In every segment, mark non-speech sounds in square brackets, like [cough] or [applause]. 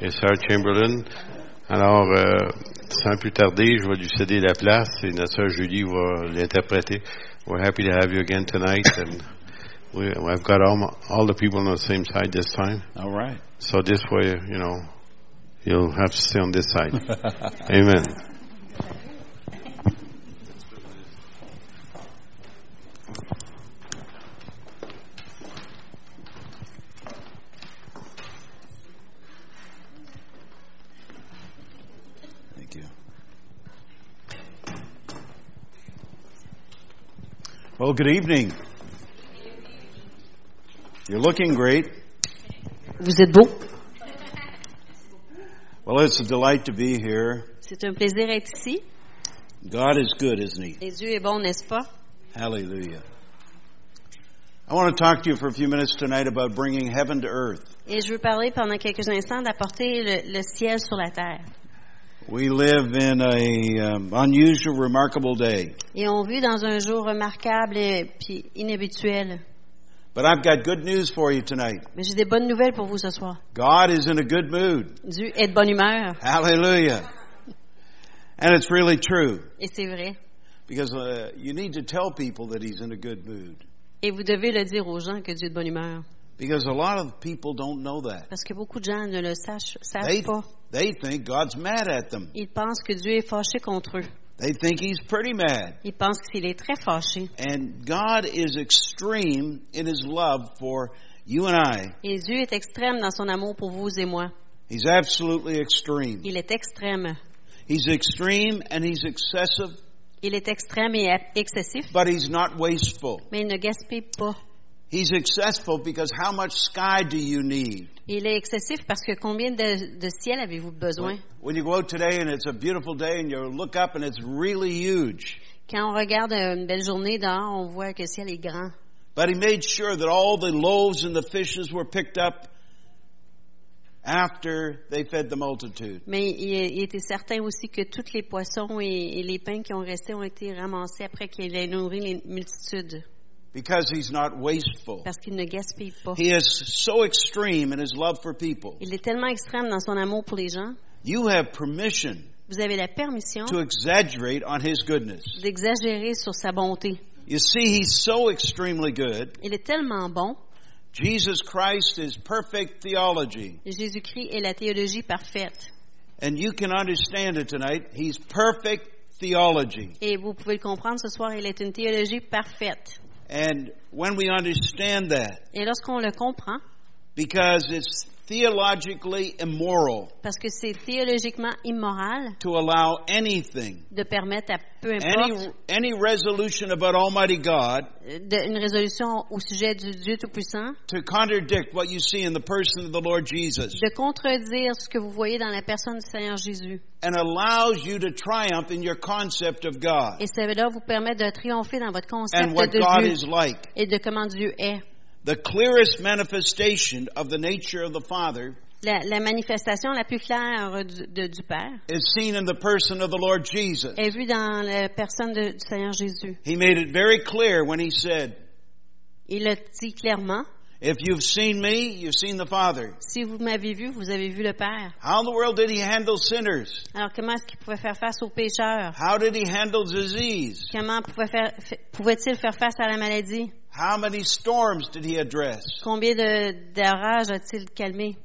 Et Sœur Chamberlain. Alors, euh, sans plus tarder, je vais lui céder la place et notre sœur Julie va l'interpréter. We're happy to have you again tonight, and we, I've got all, all the people on the same side this time. All right. So this way, you know, you'll have to stay on this side. [laughs] Amen. Thank you. Well, good evening. You're looking great. Vous êtes beau. Well, it's a delight to be here. C'est un plaisir d'être ici. God is good, isn't He? Et Dieu est bon, n'est-ce pas? Hallelujah. I want to talk to you for a few minutes tonight about bringing heaven to earth. Et je veux parler pendant quelques instants d'apporter le, le ciel sur la terre. We live in a um, unusual, remarkable day. Et on vit dans un jour remarquable et puis inhabituel. But I've got good news for you tonight. Mais j'ai des bonnes nouvelles pour vous ce soir. God is in a good mood. Dieu est de bonne humeur. Hallelujah. And it's really true Et c'est vrai. because uh, you need to tell people that He's in a good mood. Et vous devez le dire aux gens que Dieu est de bonne humeur. Because a lot of people don't know that. Parce que beaucoup de gens ne le sachent, savent They, pas. They think God's mad at them. Ils pensent que Dieu est fâché contre eux. They think He's pretty mad. Ils pensent qu'il est très fâché. And God is extreme in His love for you and I. Et Dieu est extrême dans son amour pour vous et moi. He's absolutely extreme. Il est extrême. He's extreme and He's excessive, Il est extrême et excessif, but He's not wasteful. mais il ne gaspille pas. He's excessive because how much sky do you need? Il est excessif parce que combien de, de ciel avez-vous besoin? When you go out today and it's a beautiful day and you look up and it's really huge. Quand on regarde une belle journée dehors, on voit que le ciel est grand. But he made sure that all the loaves and the fishes were picked up after they fed the multitude. Mais il, il était certain aussi que tous les poissons et, et les pains qui ont resté ont été ramassés après qu'il ait nourri les multitudes. Because he's not wasteful. Parce qu'il ne gaspille pas. He is so extreme in his love for people. Il est tellement extrême dans son amour pour les gens. You have permission Vous avez la permission to exaggerate on his goodness. d'exagérer sur sa bonté. You see, he's so extremely good. Il est tellement bon. Jesus Christ is perfect theology. Jésus-Christ est la théologie parfaite. And you can understand it tonight. He's perfect theology. Et vous pouvez le comprendre ce soir, il est une théologie parfaite. And when we understand that, Et lorsqu'on le comprend, because it's theologically immoral parce que c'est théologiquement immoral to allow anything, de permettre à peu any, importe any resolution about Almighty God de- une résolution au sujet du Dieu Tout-Puissant, to contradict what you see in the person of the Lord Jesus de contredire ce que vous voyez dans la personne du Seigneur Jésus. and allows you to triumph in your concept of God Et cela vous permet de triompher dans votre and concept what de God Dieu is like. et de comment Dieu est. The clearest manifestation of the nature of the Father La, la manifestation la plus claire du, de- du Père is seen in the person of the Lord Jesus. est vue dans la personne de- du Seigneur Jésus. He made it very clear when he said, Il le dit clairement, If you've seen me, you've seen the Father. si vous m'avez vu, vous avez vu le Père. How in the world did he handle sinners? Alors comment est-ce qu'il pouvait faire face aux pécheurs? How did he handle disease? Comment pouvait faire, pouvait-il faire face à la maladie? How many storms did he address? Combien de- d'orages a-t-il calmé?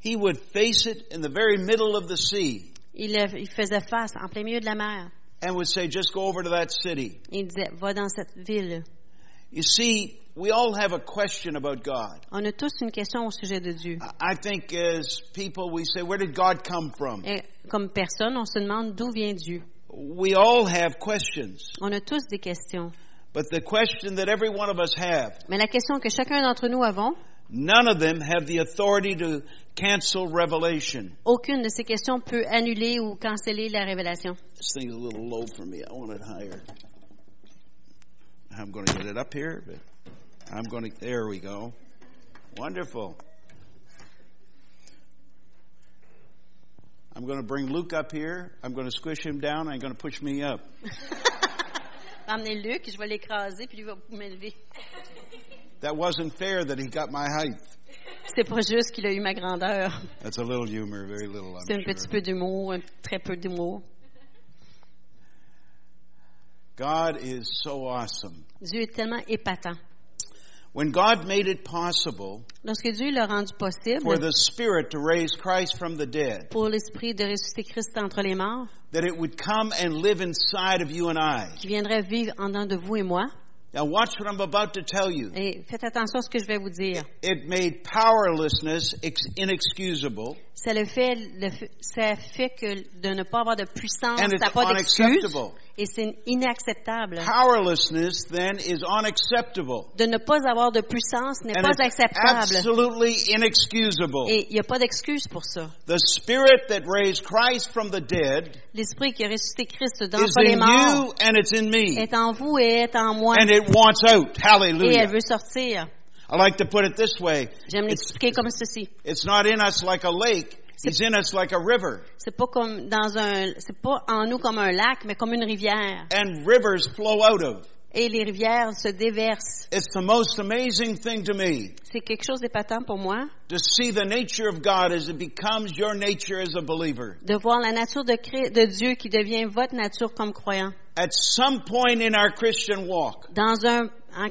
He would face it in the very middle of the sea Il, il faisait face en plein milieu de la mer. and would say, Just go over to that city. Il disait, va dans cette ville. You see, we all have a question about God. On a tous une question au sujet de Dieu. I think as people, we say, Where did God come from? Et comme personne, on se demande d'où vient Dieu. We all have questions. On a tous des questions. But the question that every one of us have, Mais la question que chacun d'entre nous avons, none of them have the authority to cancel revelation. aucune de ces questions peut annuler ou canceller la révélation. This thing's a little low for me. I want it higher. I'm going to get it up here, but I'm going to. There we go. Wonderful. I'm going to bring Luke up here. I'm going to squish him down. I'm going to push me up. [laughs] Emmenez Luc, je vais l'écraser, puis lui va m'élever. [laughs] That wasn't fair that he got my height. C'est pas juste qu'il a eu ma grandeur. That's a little humor, very little, C'est un I'm petit sure. peu d'humour, un très peu d'humour. God is so awesome. Dieu est tellement épatant. When God made it possible Lorsque Dieu l'a rendu possible for the Spirit to raise Christ from the dead, pour l'Esprit de ressusciter Christ entre les morts, that it would come and live inside of you and I. qui viendrait vivre en dedans de vous et moi, Now watch what I'm about to tell you. et faites attention à ce que je vais vous dire. It made powerlessness ex- inexcusable Ça le fait, le fait- ça fait que de ne pas avoir de puissance, and ça it's n'a pas d'excuse, unacceptable. Et c'est inacceptable. Powerlessness then is unacceptable. De ne pas avoir de puissance n'est pas acceptable. absolutely inexcusable. Et il n'y a pas d'excuse pour ça. The Spirit that raised Christ from the dead L'Esprit qui a ressuscité Christ is d'entre les in morts you and it's in me. est en vous et est en moi. And it wants out. Et elle Hallelujah. veut sortir. I like to put it this way. J'aime l'expliquer comme ceci. it's not in us like a lake. He's in us like a river. C'est pas comme dans un, c'est pas en nous comme un lac, mais comme une rivière. And rivers flow out of. Et les rivières se déversent. It's the most amazing thing to me C'est quelque chose d'épatant pour moi to see the nature of God as it becomes your nature as a believer. de voir la nature de Dieu qui devient votre nature comme croyant. At some point in our Christian walk, Dans un, en-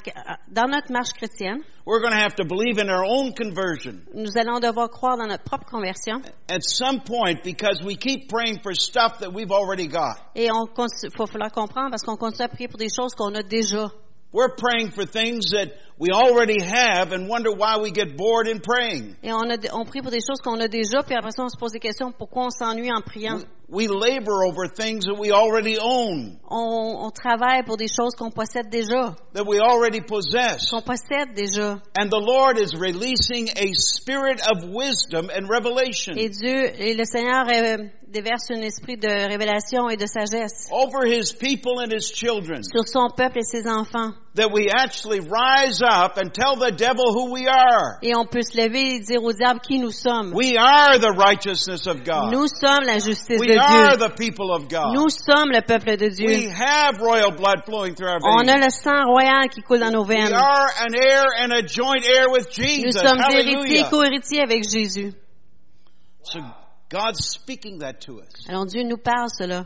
dans notre marche chrétienne, we're going to have to believe in our own conversion. nous allons devoir croire dans notre propre conversion. At some point, because we keep praying for stuff that we've already got. Et on faut falloir comprendre parce qu'on continue à prier pour des choses qu'on a déjà. We're praying for things that we already have and wonder why we get bored in praying. Et on, a, on prie pour des choses qu'on a déjà, puis après ça, on se pose des questions pourquoi on s'ennuie en priant? We labor over things that we already own, On, on travaille pour des choses qu'on possède déjà, that we already possess. qu'on possède déjà. And the Lord is releasing a spirit of wisdom and revelation Et Dieu, et le Seigneur euh, déverse un esprit de révélation et de sagesse over His people and His children. sur son peuple et ses enfants. That we actually rise up and tell the devil who we are. Et on peut se lever et dire au diable qui nous sommes. We are the righteousness of God. Nous sommes la justice We de Dieu. the people of God. Nous sommes le peuple de We Dieu. have royal blood flowing through our On a le sang royal qui coule dans nos We veines. are an heir and a joint heir with Nous sommes héritiers et co-héritiers avec Jésus. So God's speaking that to us. Alors Dieu nous parle cela.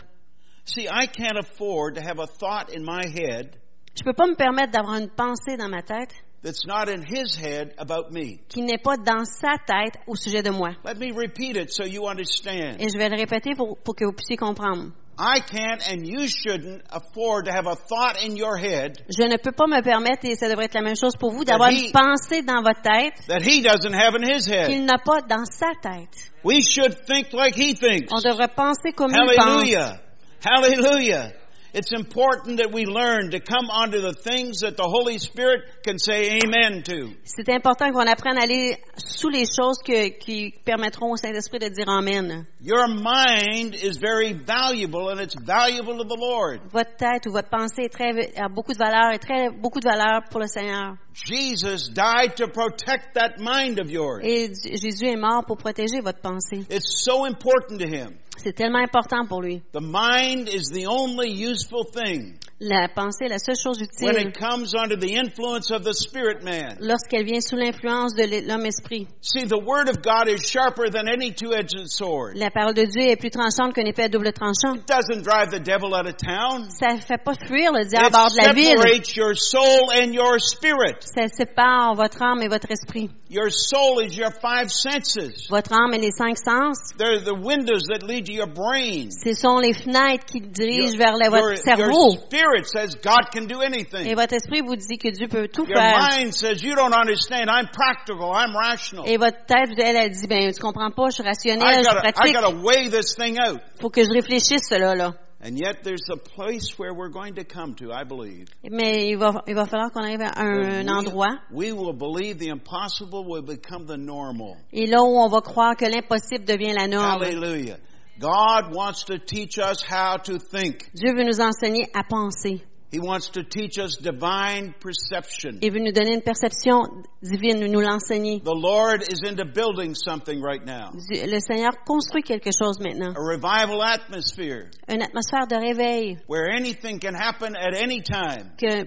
See, I can't afford to have a thought in my head Je peux pas me permettre d'avoir une pensée dans ma tête that's not in His head about me. qui n'est pas dans sa tête au sujet de moi. Let me repeat it so you understand. Et je vais le répéter pour, pour que vous puissiez comprendre. I can't and you shouldn't afford to have a thought in your head Je ne peux pas me permettre, et ça devrait être la même chose pour vous, d'avoir he- une pensée dans votre tête that He doesn't have in His head. qu'il n'a pas dans sa tête. We should think like He thinks. On devrait penser comme il pense. Hallelujah. Hallelujah. It's important that we learn to come onto the things that the Holy Spirit can say amen to. C'est important qu'on apprenne à aller sous les choses que- qui permettront au Saint-Esprit de dire Amen. Your mind is very valuable and it's valuable to the Lord. Votre tête ou votre pensée est très, a beaucoup de valeur et très, beaucoup de valeur pour le Seigneur. Jesus died to protect that mind of yours. Et Jésus est mort pour protéger votre pensée. It's so important to Him. C'est tellement important pour lui. The mind is the only useful thing La pensée est la seule chose when utile it comes under the influence of the spirit man. lorsqu'elle vient sous l'influence de l'homme-esprit. See, the Word of God is sharper than any two-edged sword. La parole de Dieu est plus tranchante qu'une épée à double tranchant. It doesn't drive the devil out of town. Ça fait pas fuir le diable hors de la ville. separates your soul and your spirit. Ça sépare votre âme et votre esprit. Your soul is your five senses. Votre âme et les cinq sens, They're the windows that lead to your brain. ce sont les fenêtres qui dirigent Your, vers le- votre your- cerveau. your spirit says God can do Et anything. votre esprit vous dit que Dieu peut tout Your faire. mind says you don't understand. I'm practical. I'm rational. Et votre tête, elle, elle dit, ben, tu comprends pas, je suis I rationnelle, je gotta, I pratique. gotta weigh this thing out. Faut que je réfléchisse cela, là. And yet there's a place where we're going to come to, I believe. Mais il va, il va falloir qu'on arrive à un, un we- endroit. We will believe the impossible will become the normal. Et là où on va croire que l'impossible devient la norme. Hallelujah. God wants to teach us how to think. Dieu veut nous enseigner à penser. He wants to teach us divine perception. Il veut nous donner une perception divine, nous l'enseigner. The Lord is into building something right now. Le Seigneur construit quelque chose maintenant. A revival atmosphere Une atmosphère de réveil, where anything can happen at any time. que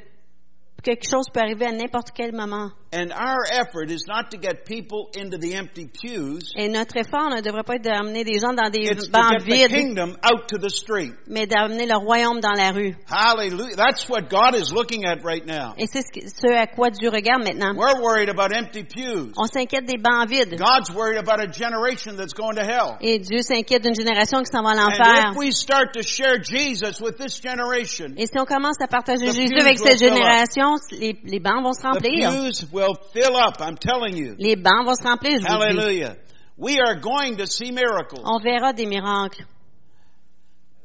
quelque chose peut arriver à n'importe quel moment. And our effort is not to get people into the empty pews. Et notre effort ne devrait pas être d'amener des gens dans des It's bancs vides, mais d'amener le royaume dans la rue. Hallelujah. That's what God is looking at right now. Et c'est ce, à quoi Dieu regarde maintenant. We're worried about empty pews. On s'inquiète des bancs vides. God's worried about a generation that's going to hell. Et Dieu s'inquiète d'une génération qui s'en va à l'enfer. if we start to share Jesus with this generation, Et si on commence à partager Jésus avec cette fill les, les bancs vont se the remplir. pews will fill up. I'm telling you. Les bancs vont se remplir, je vous le dis. Hallelujah. We are going to see miracles. On verra des miracles.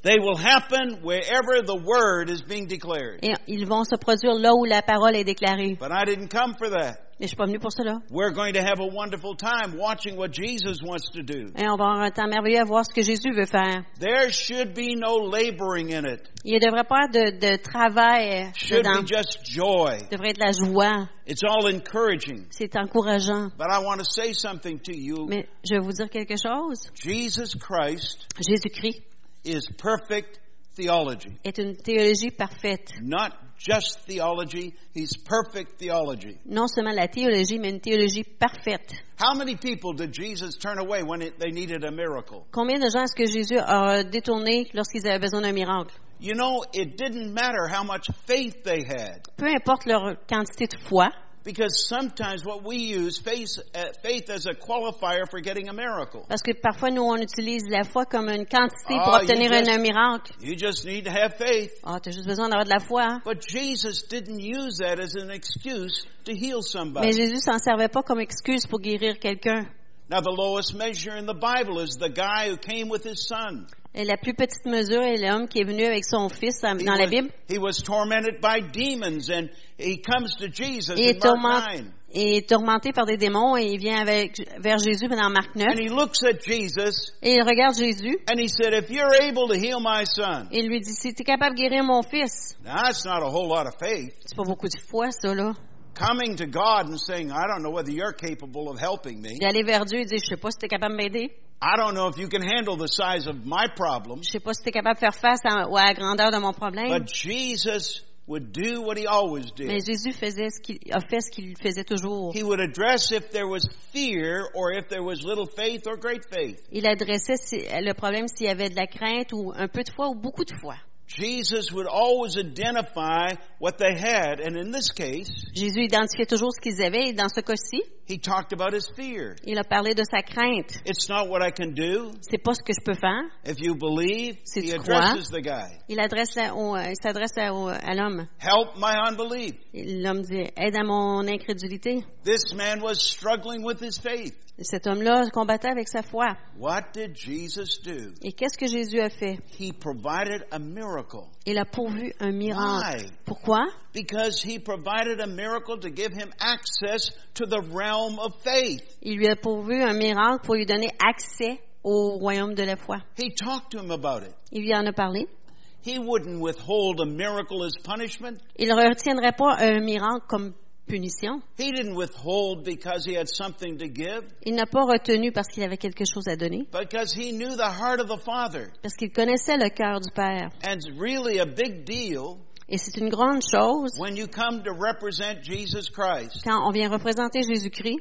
They will happen wherever the word is being declared. Et ils vont se produire là où la parole est déclarée. But I didn't come for that. Mais je suis pas venu pour cela. We're going to have a wonderful time watching what Jesus wants to do. Et on va avoir un temps merveilleux à voir ce que Jésus veut faire. There should be no laboring in it. Il ne devrait pas de, de travail Should dedans. be just joy. Il devrait être la joie. It's all encouraging. C'est encourageant. But I want to say something to you. Mais je vais vous dire quelque chose. Jesus Christ Jésus-Christ is perfect theology. est une théologie parfaite. Not just theology, he's perfect theology. Non seulement la théologie, mais une théologie parfaite. How many people did Jesus turn away when it, they needed a miracle? Combien de gens est-ce que Jésus a détourné lorsqu'ils avaient besoin d'un miracle? You know, it didn't matter how much faith they had. Peu importe leur quantité de foi, Because sometimes what we use faith, faith as a qualifier for getting a miracle. parce que parfois nous on utilise la foi comme une quantité pour Ah, obtenir you un, just- un miracle. You just need to have faith. Ah, t'as juste besoin d'avoir de la foi. hein? But Jesus didn't use that as an excuse to heal Mais somebody. Jésus s'en servait pas comme excuse pour guérir quelqu'un. Now, the lowest measure in the Bible is the guy who came with his son. Et la plus petite mesure est l'homme qui est venu avec son fils dans la Bible. he was tormented by demons, and he comes to Jesus Il in est, Mark tourment- 9. il est tourmenté par des démons et il vient avec, vers Jésus dans Marc 9. And he looks at Jesus, Et il regarde Jésus and he said, If you're able to heal my son. et il lui dit, si tu es capable de guérir mon fils, c'est pas beaucoup de foi ça là. Coming to God and saying, I don't know whether you're capable of helping me. D'aller vers Dieu et dire, je sais pas si tu es capable de m'aider. I don't know if you can handle the size of my problem. Je sais pas si tu es capable de faire face à, ou à la grandeur de mon problème. But Jesus would do what he always did. Mais Jésus faisait ce qu'il a fait ce qu'il faisait toujours. He would address if there was fear or if there was little faith or great faith. Il adressait le problème s'il y avait de la crainte ou un peu de foi ou beaucoup de foi. Jesus would always identify what they had, and in this case, Jésus identifiait toujours ce qu'ils avaient. Dans ce cas-ci, he talked about his fear. il a parlé de sa crainte. It's not what I can do. C'est pas ce que je peux faire. If you believe, Si he tu crois. addresses the guy. Il adresse au- euh, il s'adresse à, à l'homme. Help my unbelief. L'homme dit aide à mon incrédulité. This man was struggling with his faith. Et cet homme-là combattait avec sa foi. What did Jesus do? Et qu'est-ce que Jésus a fait? He provided a miracle. Il a pourvu un miracle. Why? Pourquoi? Because he provided a miracle to give him access to the realm of faith. Il lui a pourvu un miracle pour lui donner accès au royaume de la foi. He talked to him about it. Il lui en a parlé. He wouldn't withhold a miracle as punishment. Il ne retiendrait pas un miracle comme punition. He didn't withhold because he had something to give, Il n'a pas retenu parce qu'il avait quelque chose à donner, because he knew the heart of the Father. parce qu'il connaissait le cœur du Père. And it's really a big deal Et c'est une grande chose when you come to represent Jesus Christ. quand on vient représenter Jésus-Christ.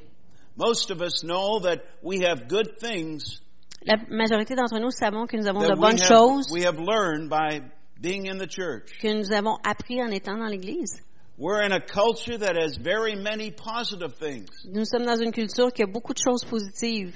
Most of us know that we have good things La majorité d'entre nous savons que nous avons de that we bonnes have, choses we have learned by being in the church. que nous avons appris en étant dans l'Église. We're in a culture that has very many positive things. Nous sommes dans une culture qui a beaucoup de choses positives.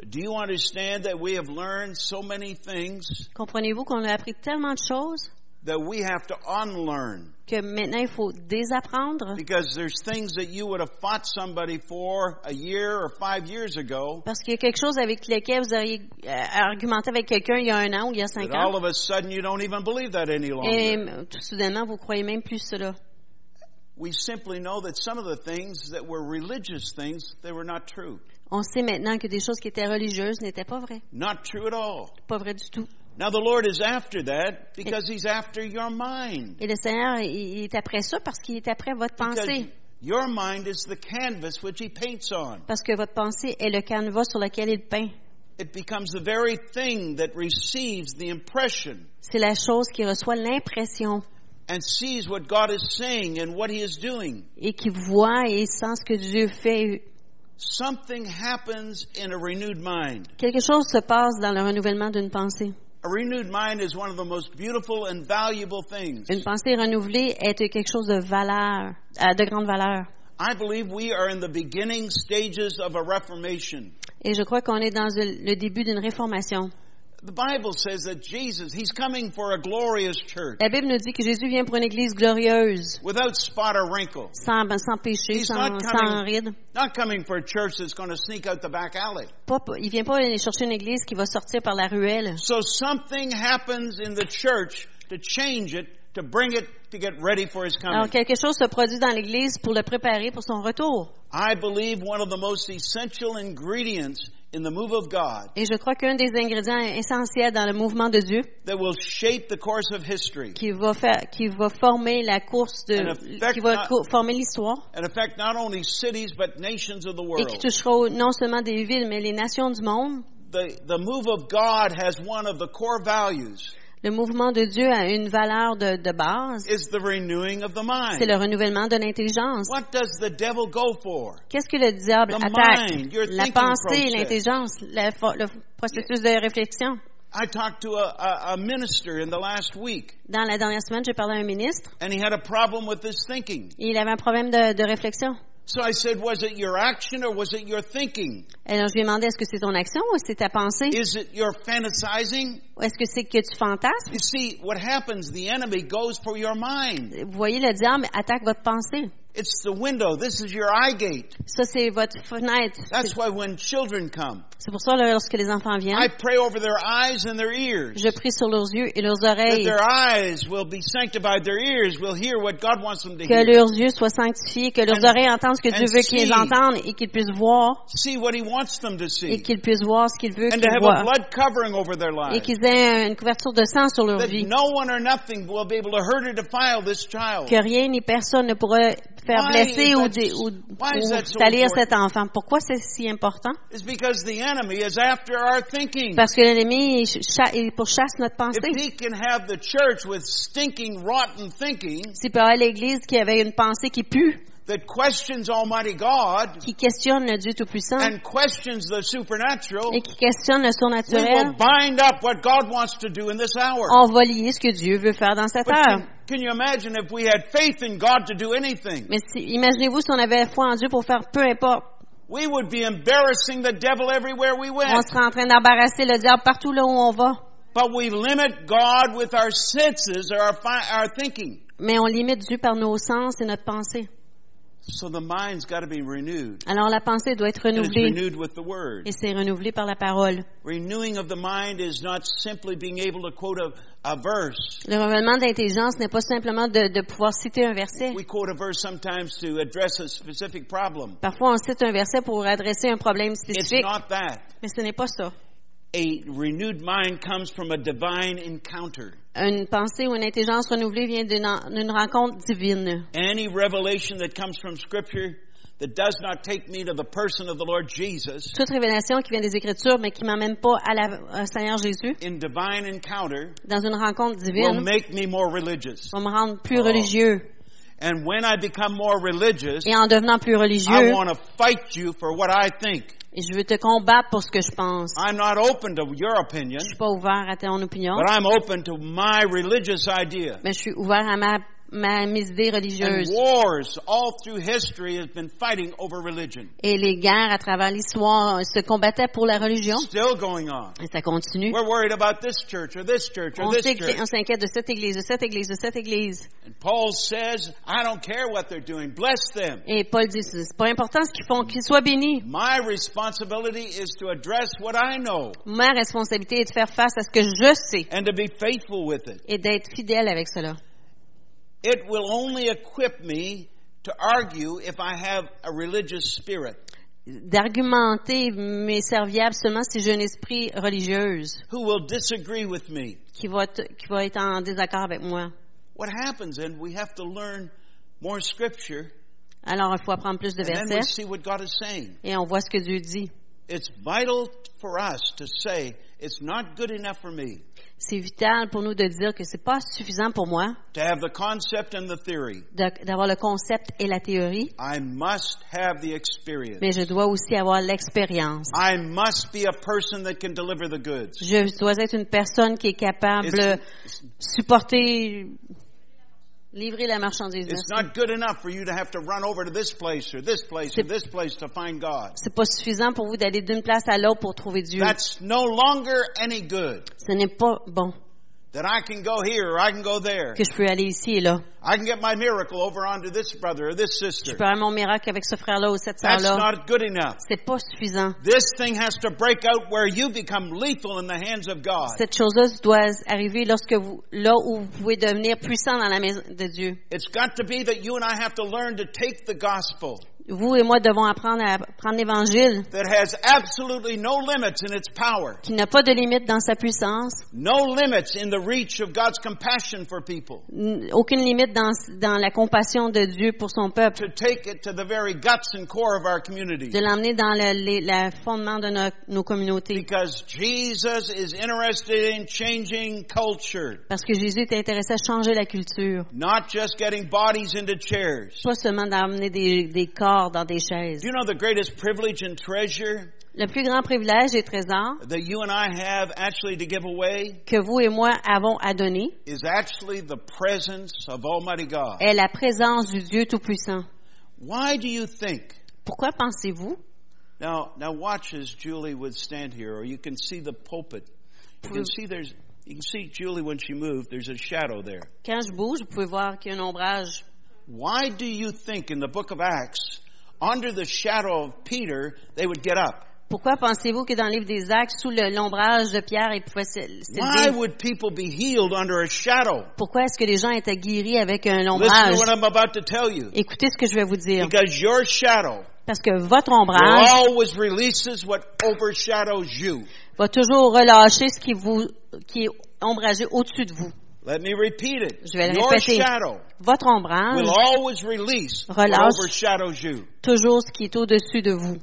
Do you understand that we have learned so many things? Comprenez-vous qu'on a appris tellement de choses? That we have to unlearn? que maintenant il faut désapprendre Because there's things that you would have fought somebody for a year or five years ago parce qu'il y a quelque chose avec lequel vous auriez euh, argumenté avec quelqu'un il y a un an ou il y a cinq that all ans of a sudden you don't even believe that any et longer. euh, tout soudainement vous croyez même plus cela. We simply know that some of the things that were religious things, they were not true. On sait maintenant que des choses qui étaient religieuses n'étaient pas vraies, Not true at all. pas vraies du tout. Now the Lord is after that [laughs] because He's after your mind. Et le Seigneur, il est après ça parce qu'il est après votre pensée. your mind is the canvas which He paints on. Parce que votre pensée est le canevas sur lequel il peint. It becomes the very thing that receives the impression. C'est la chose qui reçoit l'impression. and sees what God is saying and what He is doing, et qui voit et sent ce que Dieu fait, something happens in a renewed mind. quelque chose se passe dans le renouvellement d'une pensée. A renewed mind is one of the most beautiful and valuable things. Une pensée renouvelée est quelque chose de valeur, euh, de grande valeur. I believe we are in the beginning stages of a reformation. Et je crois qu'on est dans le début d'une réformation. The Bible says that Jesus, He's coming for a glorious church La Bible nous dit que Jésus vient pour une église glorieuse, without spot or wrinkle. sans, sans péché, He's sans, not sans coming- ride. Not coming for a church that's going to sneak out the back alley. Pas, il vient pas aller chercher une église qui va sortir par la ruelle. So something happens in the church to change it, to bring it, to get ready for His coming. Alors quelque chose se produit dans l'église pour le préparer pour son retour. I believe one of the most essential ingredients in the move of God Et je crois qu'un des ingrédients essentiels dans le mouvement de Dieu that will shape the course of history qui va faire, qui va former la course de, qui va former l'histoire and affect not only cities but nations of the et qui world. touchera non seulement des villes mais les nations du monde. The, the move of God has one of the core values Le mouvement de Dieu a une valeur de, de base. is the renewing of the C'est le renouvellement de l'intelligence. What does the devil go for? Qu'est-ce que le diable The attaque? mind, your La pensée, l'intelligence, le processus de réflexion. I talked to a, a, a minister in the last week Dans la dernière semaine, j'ai parlé à un ministre and he had a problem with his thinking. et il avait un problème de, de réflexion. So I said, was it your action or was it your thinking? Alors, je lui ai demandé est-ce que c'est ton action ou c'est ta pensée? Is it your fantasizing? Est-ce que c'est que tu fantasmes? You see, what happens, the enemy goes for your mind. Vous voyez, le diable attaque votre pensée. It's the window. This is your eye gate. Ça, c'est votre fenêtre. That's C'est why when children come, c'est pour ça, lorsque les enfants I viennent, pray over their eyes and their ears. je prie sur leurs yeux et leurs That oreilles. their eyes will be sanctified, their ears will hear what God wants them to Que hear. leurs yeux soient sanctifiés, que leurs And- oreilles entendent ce que Dieu veut qu'ils entendent et qu'ils puissent voir See what He wants them to et see. qu'ils puissent voir ce qu'il veut And to qu'ils have a voient. blood covering over their Et lives. qu'ils aient une couverture de sang sur leur That vie. no one or nothing will be able to hurt or defile this child. Que rien ni personne ne pourra faire Why blesser ou, dé- ou, ou so salir important? cet enfant? Pourquoi c'est si important? It's because the enemy is after our thinking. Parce que l'ennemi il pourchasse notre pensée. S'il peut avoir l'église qui avait une pensée qui pue, that questions Almighty God qui questionne le Dieu Tout-Puissant and questions the supernatural, et qui questionne le we will surnaturel, bind up what God wants to do in this hour. on va lier ce que Dieu veut faire dans cette But heure. can, can you imagine if we had faith in God to do anything? Mais si- imaginez-vous si on avait foi en Dieu pour faire peu importe. We would be embarrassing the devil everywhere we On serait en train d'embarrasser le diable partout là où on va. But we limit God with our senses or our, fi- our thinking. Mais on limite Dieu par nos sens et notre pensée. Alors la pensée doit être renouvelée renewed with the Word. et c'est renouvelé par la parole. Renewing of the mind is not simply being able to quote a, a verse. Le renouvellement d'intelligence n'est pas simplement de, de pouvoir citer un verset. We quote a verse sometimes to address a specific problem. Parfois, on cite un verset pour adresser un problème It's spécifique, not that. mais ce n'est pas ça. A renewed mind comes from a divine encounter. Une pensée ou une intelligence renouvelée vient d'une en- d'une rencontre divine. Any revelation that comes from Scripture that does not take me to the person of the Lord Jesus Toute révélation qui vient des Écritures, mais qui m'emmène pas à la, au Seigneur Jésus, in divine encounter dans une rencontre will divine, make me more religious. va me rendre plus Oh. religieux. And when I become more religious, Et en devenant plus I religieux, want to fight you for what I think. Et je veux te combattre pour ce que je pense. I'm not open to your opinion, Je suis pas ouvert à ton opinion, but I'm open to my religious idea. mais je suis ouvert à ma, ma, mes idées And religieuses. wars all through history have been fighting over religion. Et les guerres à travers l'histoire se combattaient pour la religion. Still going on. Et ça continue. We're worried about this church or this church or On this church. qu'on s'inquiète de cette église, de cette église, de cette église. And Paul says, I don't care what they're doing. Bless them. Et Paul dit, c'est pas important ce qu'ils font, qu'ils soient bénis. My responsibility is to address what I know Ma responsabilité est de faire face à ce que je sais and to be faithful with it. et d'être fidèle avec cela. It will only equip me to argue if I have a religious spirit. D'argumenter m'est serviable seulement si j'ai un esprit religieuse who will disagree with me. qui va, t- qui va être en désaccord avec moi. What happens then, we have to learn more scripture Alors, il faut apprendre plus de and then we versets see what God is saying. et on voit ce que Dieu dit. It's vital for us to say, it's not good enough for me C'est vital pour nous de dire que c'est pas suffisant pour moi to have the concept and the theory. de- d'avoir le concept et la théorie, I must have the experience. mais je dois aussi avoir l'expérience. I must be a person that can deliver the goods. Je dois être une personne qui est capable de supporter, livrer la marchandise. it's not good enough for you to have to run over to this place or this place or C'est- this place to find God. C'est pas suffisant pour vous d'aller d'une place à l'autre pour trouver Dieu. That's no longer any good. Ce n'est pas bon That I can go here or I can go there. que je peux aller ici et là. I can get my miracle over onto this brother or this Je sister. peux avoir mon miracle avec ce frère-là ou cette That's sœur-là. not good enough. C'est pas suffisant. This thing has to break out where you become lethal in the hands of God. Cette chose-là doit arriver lorsque vous, là où vous pouvez devenir puissant dans la maison de Dieu. It's got to be that you and I have to learn to take the gospel Vous et moi devons apprendre à prendre l'évangile that has absolutely no limits in its power, qui n'a pas de limite dans sa puissance, no limits in the reach of God's compassion for people, n- aucune limite dans, dans la compassion de Dieu pour son peuple, to take it to the very guts and core of our community. de l'emmener dans le les- la fondement de nos, nos communautés. Because Jesus is interested in changing culture, Parce que Jésus est intéressé à changer la culture, not just getting bodies into chairs. pas seulement d'emmener des, des corps dans des chaises. Do you know the greatest privilege and treasure Le plus grand privilège et trésor that you and I have actually to give away que vous et moi avons à donner is actually the presence of Almighty God. est la présence du Dieu Tout-Puissant. Why do you think? Pourquoi pensez-vous? Now, now watch as Julie would stand here, or you can see the pulpit. You can see there's, you can see Julie when she moved. There's a shadow there. Quand je bouge, vous pouvez voir qu'il y a un ombrage. Why do you think in the book of Acts, under the shadow of Peter, they would get up? Pourquoi pensez-vous que dans le livre des Actes, sous l'ombrage de Pierre, ils pouvaient Why lever? would people be healed under a shadow? Pourquoi est-ce que les gens étaient guéris avec un Listen ombrage? to what I'm about to tell you. Écoutez ce que je vais vous dire. Because your shadow Parce que votre ombrage always releases what overshadows you. va toujours relâcher ce qui vous, qui est ombragé au-dessus de vous. Let me repeat it. Je vais le Your répéter. shadow Votre ombrage, will always release what Relâche. overshadows you. toujours ce qui est au-dessus de vous.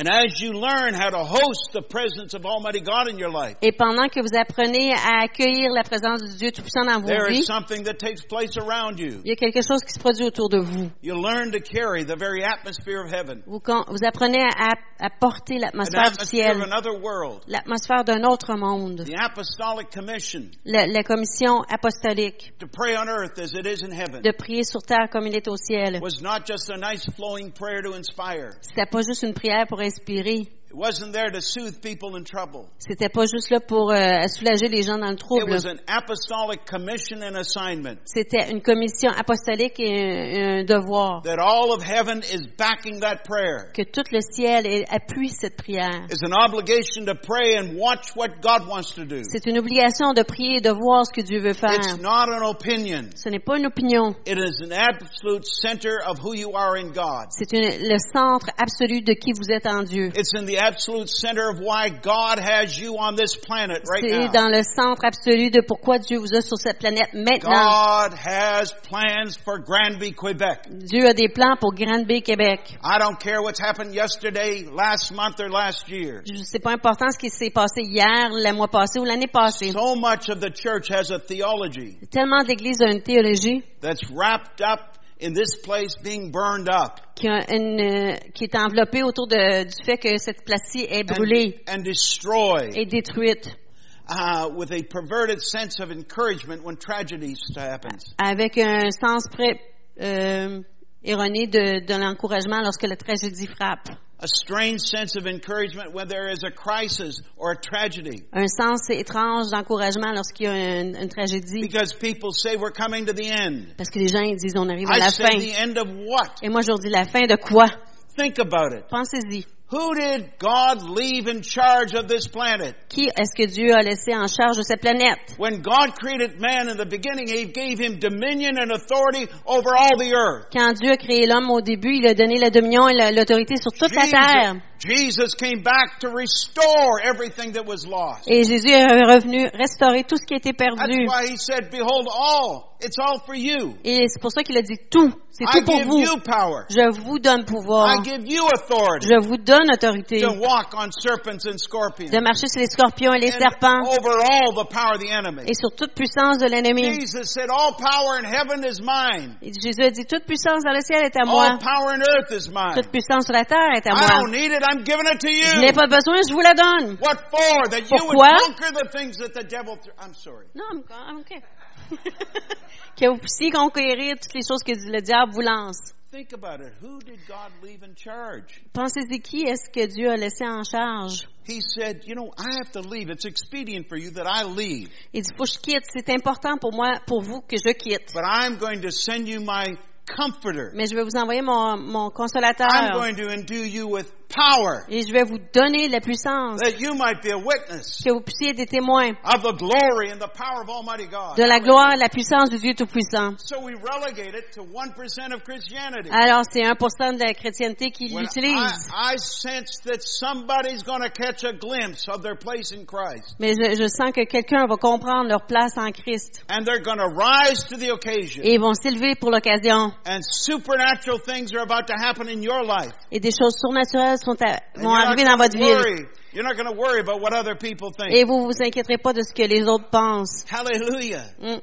And as you learn how to host the presence of Almighty God in your life, Et pendant que vous apprenez à accueillir la présence du Dieu Tout-Puissant dans vos there is vies, something that takes place around you. il y a quelque chose qui se produit autour de vous. You learn to carry the very atmosphere of heaven, Vous, apprenez à, à porter l'atmosphère du atmosphere of ciel, l'atmosphère d'un autre monde, the apostolic commission la, la commission apostolique to pray on earth as it is in heaven. de prier sur terre comme il est au ciel. was not just a nice flowing prayer to inspire. C'était pas juste une prière pour inspirer. It wasn't there to soothe people in trouble. C'était pas juste là pour euh, soulager les gens dans le It trouble. was an apostolic commission and assignment C'était une commission apostolique et un, un devoir. that all of heaven is backing that prayer. Que tout le ciel appuie cette prière. It's an obligation to pray and watch what God wants to do. C'est une obligation de prier et de voir ce que Dieu veut faire. It's not an opinion. Ce n'est pas une opinion. It is an absolute center of who you are in God. C'est le centre absolu de qui vous êtes en Dieu. It's in the absolute center of why God has you on this planet right C'est now. dans le centre absolu de pourquoi Dieu vous a sur cette planète maintenant. God has plans for Granby, Quebec. Dieu a des plans pour Grande-Bay, Québec. I don't care what's happened yesterday, last month, or last year. Je- C'est pas important ce qui s'est passé hier, le mois passé ou l'année passée. So much of the church has a theology Tellement d'Églises ont une théologie that's wrapped up in this place being burned up qui, a une, euh, qui est enveloppée autour de- du fait que cette place-ci est brûlée and, and destroyed et détruite uh, with a perverted sense of encouragement when tragedy happens. avec un sens pré- euh, erroné de, de l'encouragement lorsque la tragédie frappe. A strange sense of encouragement when there is a crisis or a tragedy. Un sens étrange d'encouragement lorsqu'il y a une, une tragédie. Because people say we're coming to the end. Parce que les gens ils disent on arrive à I la say fin. the end of what? Et moi je leur dis la fin de quoi? Think about it. Pensez-y. Who did God leave in charge of this planet? Qui est-ce que Dieu a laissé en charge de cette planète? When God created man in the beginning, He gave him dominion and authority over all the earth. Quand Dieu a créé l'homme au début, il a donné la dominion et la- l'autorité sur toute la terre. Jesus, Jesus came back to restore everything that was lost. Et Jésus est revenu restaurer tout ce qui était That's perdu. why He said, Behold, all, it's all for you. Et c'est pour ça qu'il a dit tout. C'est I pour give vous. you power. Je vous donne pouvoir. I give you authority Je vous donne autorité to walk on serpents and scorpions. de marcher sur les scorpions et les and serpents over all the power of the enemy. et sur toute puissance de l'ennemi. Jesus said, All power in heaven is mine. Et Jésus a dit, toute puissance dans le ciel est à All moi. power on earth is mine. Toute puissance sur la terre est à I moi. don't need it. I'm giving it to Je n'ai you. pas besoin, je vous la donne. What for? That you would Pourquoi? conquer the things that the devil. Th- I'm sorry. Non, I'm- [laughs] que vous puissiez conquérir toutes les choses que le diable vous lance. Think about it. Who did God leave in charge? Pensez-y qui est-ce que Dieu a laissé en charge? He said, You know, I have to leave. It's expedient for you that I leave. Il dit, faut que je quitte. C'est important pour moi, pour vous, que je quitte. But I'm going to send you my comforter. Mais je vais vous envoyer mon, mon I'm consolateur. going to endue you with power Et je vais vous donner la puissance. that you might be a witness Que vous puissiez être des témoins of the glory and the power of Almighty God. de la gloire et la puissance du Dieu Tout-Puissant. So we relegate it to 1% of Christianity. Alors, c'est 1% de la chrétienté qui I, l'utilise. I sense that somebody's going to catch a glimpse of their place in Christ. Mais je, je sens que quelqu'un va comprendre leur place en Christ. And they're going to rise to the occasion. Et ils vont s'élever pour l'occasion. And supernatural things are about to happen in your life. Et des choses surnaturelles sont vont you're not arriver dans votre ville. worry. You're not going to worry about what other people think. Et vous vous inquiéterez pas de ce que les autres pensent. Hallelujah. Mm.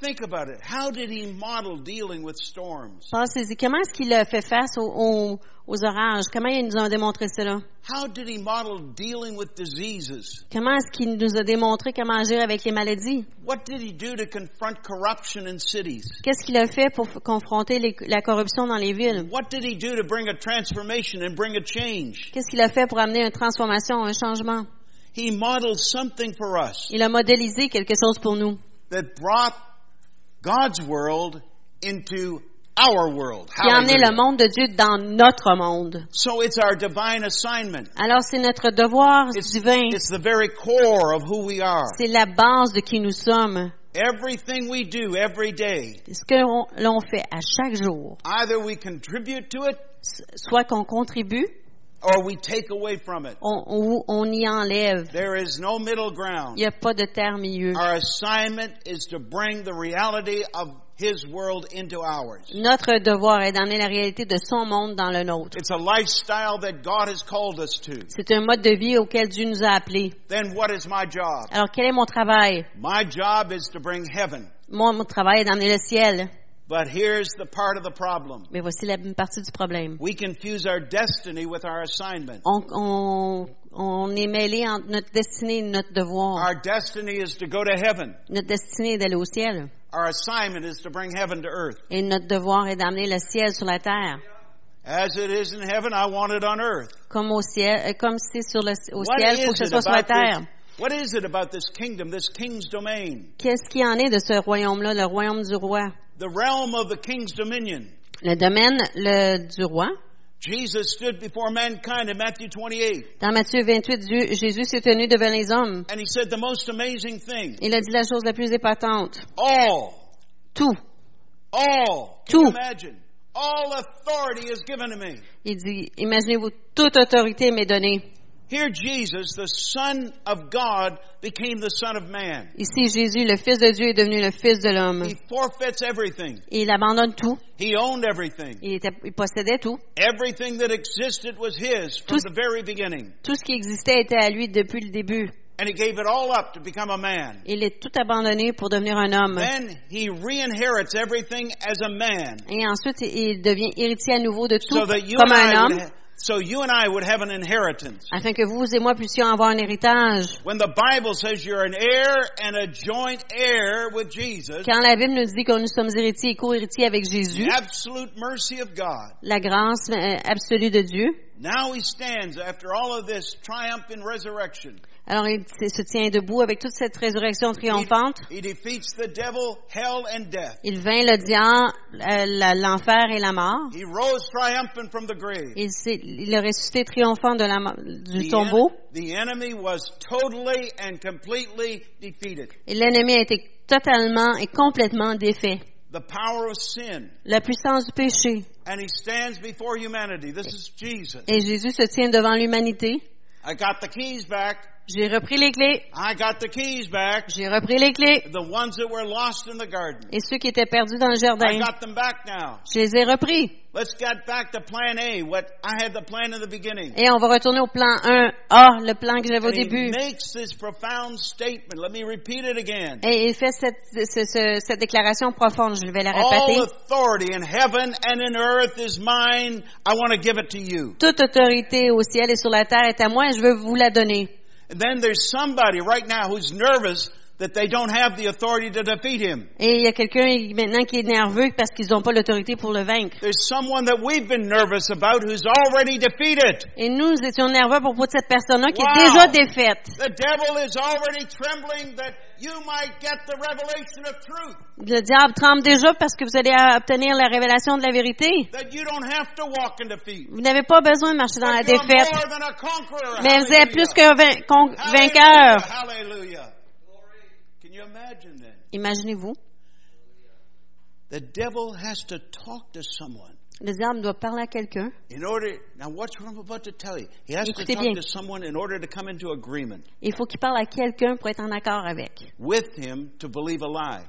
Think about it. How did he model dealing with storms? Pensez-y, comment est-ce qu'il a fait face aux, aux- aux orages? Comment il nous a démontré cela? How did he model dealing with diseases? Comment est-ce qu'il nous a démontré comment agir avec les maladies? What did he do to confront corruption in cities? Qu'est-ce qu'il a fait pour confronter les- la corruption dans les villes? What did he do to bring a transformation and bring a change? Qu'est-ce qu'il a fait pour amener une transformation, un changement? He modeled something for us Il a modélisé quelque chose pour nous, that brought God's world into our world. qui a le monde de Dieu dans notre monde. So it's our divine assignment. Alors c'est notre devoir It's, divin, it's the very core of who we are. c'est la base de qui nous sommes. Everything we do every day, Ce que l'on fait à chaque jour, either we contribute to it soit qu'on contribue, or we take away from it. on, on, on y enlève. There is no middle ground. Il n'y a pas de terre milieu. Our assignment is to bring the reality of His world into ours. Notre devoir est d'amener la réalité de son monde dans le nôtre. It's a lifestyle that God has called us to. C'est un mode de vie auquel Dieu nous a appelés. Then what is my job? Alors quel est mon travail? My job is to bring heaven. Mon, mon travail est d'amener le ciel. But here's the part of the problem. Mais voici la partie du problème. We confuse our destiny with our assignment. On, on, on est mêlé entre notre destinée et notre devoir. Our destiny is to go to heaven. Notre destinée est d'aller au ciel. Our assignment is to bring heaven to earth. Et notre devoir est d'amener le ciel sur la terre. As it is in heaven, I want it on earth. Comme au ciel, euh, comme c'est sur le, au What ciel, faut que is ce it soit sur la about terre. this? What is it about this kingdom, this king's domain? Qu'est-ce qui en est de ce royaume-là, le royaume du roi? The realm of the king's dominion. Le domaine le, du roi. Jesus stood before mankind in Matthew 28, Dans Matthieu 28, Dieu- Jésus s'est tenu devant les hommes. and he said the most amazing thing. Il a dit la chose la plus épatante. All, Tout. all, Tout. imagine? All authority is given to me. Il dit, imaginez-vous, toute autorité m'est donnée. Here Jesus, the Son of God, became the Son of Man. Ici, Jésus, le Fils de Dieu, est devenu le Fils de l'homme. He forfeits everything. Il abandonne tout. He owned everything. Il, était, il possédait tout. Everything that existed was his from Tout- the very beginning. Tout ce qui existait était à lui depuis le début. And he gave it all up to become a man. Il est tout abandonné pour devenir un homme. Then he re-inherits everything as a man. Et ensuite, il devient héritier à nouveau de tout So that you comme un homme, so you and I would have an inheritance. afin que vous et moi puissions avoir un héritage. When the Bible says you're an heir and a joint heir with Jesus, Quand la Bible nous dit que nous sommes héritiers et co-héritiers avec Jésus, the absolute mercy of God. la grâce euh, absolue de Dieu, Now he stands after all of this triumph in resurrection. Alors il se tient debout avec toute cette résurrection triomphante. Il vainc le diable, euh, l'enfer et la mort. Il, a ressuscité triomphant de la, mo- du tombeau. en- the enemy was totally and completely defeated. Et l'ennemi a été totalement et complètement défait. The power of sin. La puissance du péché. And he stands before humanity. This is Jesus. Et Jésus se tient devant l'humanité. I got the keys back. J'ai repris les clés. I got the keys back. J'ai repris les clés. The ones that were lost in the garden. Et ceux qui étaient perdus dans le I jardin, got them back now. je les ai repris. Let's get back to plan A. What I had the plan in the beginning. Et on va retourner au plan 1A, le plan que j'avais au début. makes this profound statement. Let me repeat it again. Et il fait cette, ce- ce- cette déclaration profonde. Je vais la All répéter. authority in heaven and in earth is mine. I want to give it to you. Toute autorité au ciel et sur la terre est à moi et je veux vous la donner. And then there's somebody right now who's nervous that they don't have the authority to defeat him. Et il y a quelqu'un maintenant qui est nerveux parce qu'ils n'ont pas l'autorité pour le vaincre. There's someone that we've been nervous about who's already defeated. Et nous étions nerveux pour cette personne-là qui Wow. est déjà défaite. The devil is already trembling that you might get the revelation of truth. Le diable tremble déjà parce que vous allez obtenir la révélation de la vérité. That you don't have to walk in defeat. Vous n'avez pas besoin de marcher dans la défaite, mais vous êtes plus qu'un vainqueur. Hallelujah. Can you imagine then? Imaginez-vous, The devil has to talk to someone. Le diable doit parler à quelqu'un. In order, now watch what I'm about to tell you. He has to Écoutez bien. Il faut qu'il parle à quelqu'un pour être en accord avec. with him to believe a lie.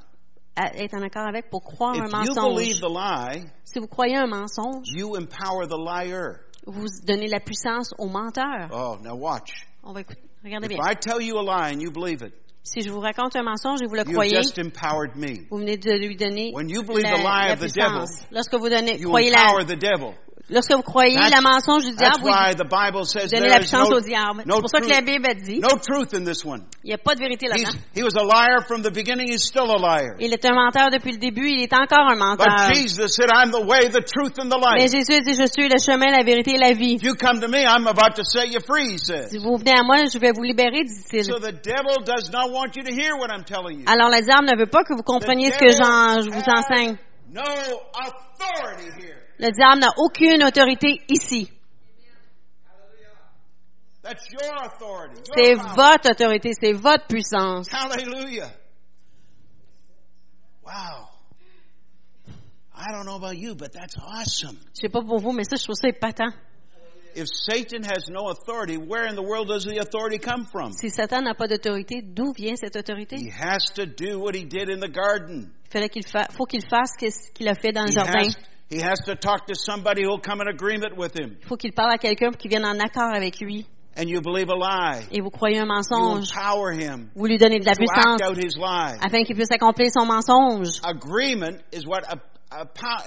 À- être en accord avec pour croire un If believe mensonge. the lie, Si vous croyez un mensonge, you empower the liar. vous donnez la puissance au menteur. Oh, now watch. On va écouter. Regardez If bien. I tell you a lie and you believe it, Si je vous raconte un mensonge et vous le you croyez, just empowered me. vous venez de lui donner When you believe la, the lie la of the devil, puissance. Lorsque vous donnez, You croyez la, empower the devil. Lorsque vous croyez That's- la mensonge du diable, oui, why the Bible says vous donnez la no, au diable. no C'est pour ça que truth. la Bible a dit, no truth in this one. il n'y a pas de vérité là-dedans. he was a liar from the beginning. He's still a liar. Il est un menteur depuis le début, il est encore un menteur. But Jesus said, I'm the way, the truth, and the Mais life. Jésus a dit, je suis le chemin, la vérité et la vie. If you come to me, I'm about to set you free, he says. Si vous venez à moi, je vais vous libérer, dit-il. So the devil does not want you to hear what I'm telling you. Alors le diable ne veut pas que vous The compreniez ce que je vous enseigne. No authority here. Le diable n'a aucune autorité ici. C'est votre autorité, c'est votre puissance. Hallelujah. Wow. I don't know about you, but that's awesome. Je sais pas pour vous, mais ça, je trouve ça épatant. If Satan has no authority, where in the world does the authority come from? Si Satan n'a pas d'autorité, d'où vient cette autorité? He has to do what he did in the garden. Il fallait qu'il fa- faut qu'il fasse ce qu'il a fait dans le jardin. Has, he has to talk to somebody who'll come in agreement with him. Il faut qu'il parle à quelqu'un pour qu'il vienne en accord avec lui. And you believe a lie. Et vous croyez un You mensonge. empower him Vous lui donnez de la puissance out his lie. afin qu'il puisse accomplir son mensonge. Agreement is what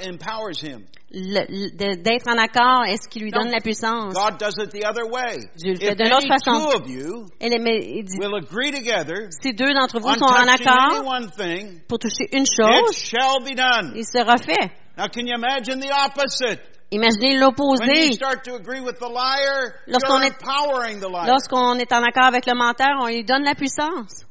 empowers him. D'être en accord est ce qui lui donne la puissance. God does it the other way. Dieu le fait de l'autre façon. you il dit, will agree together si deux d'entre vous on sont en accord any one thing, pour toucher une it chose, shall be done. il sera fait. Now can you imagine the opposite? Imaginez l'opposé. start to agree with the liar, Lorsqu'on est-. Lorsqu'on en accord avec le menteur, on lui donne la puissance.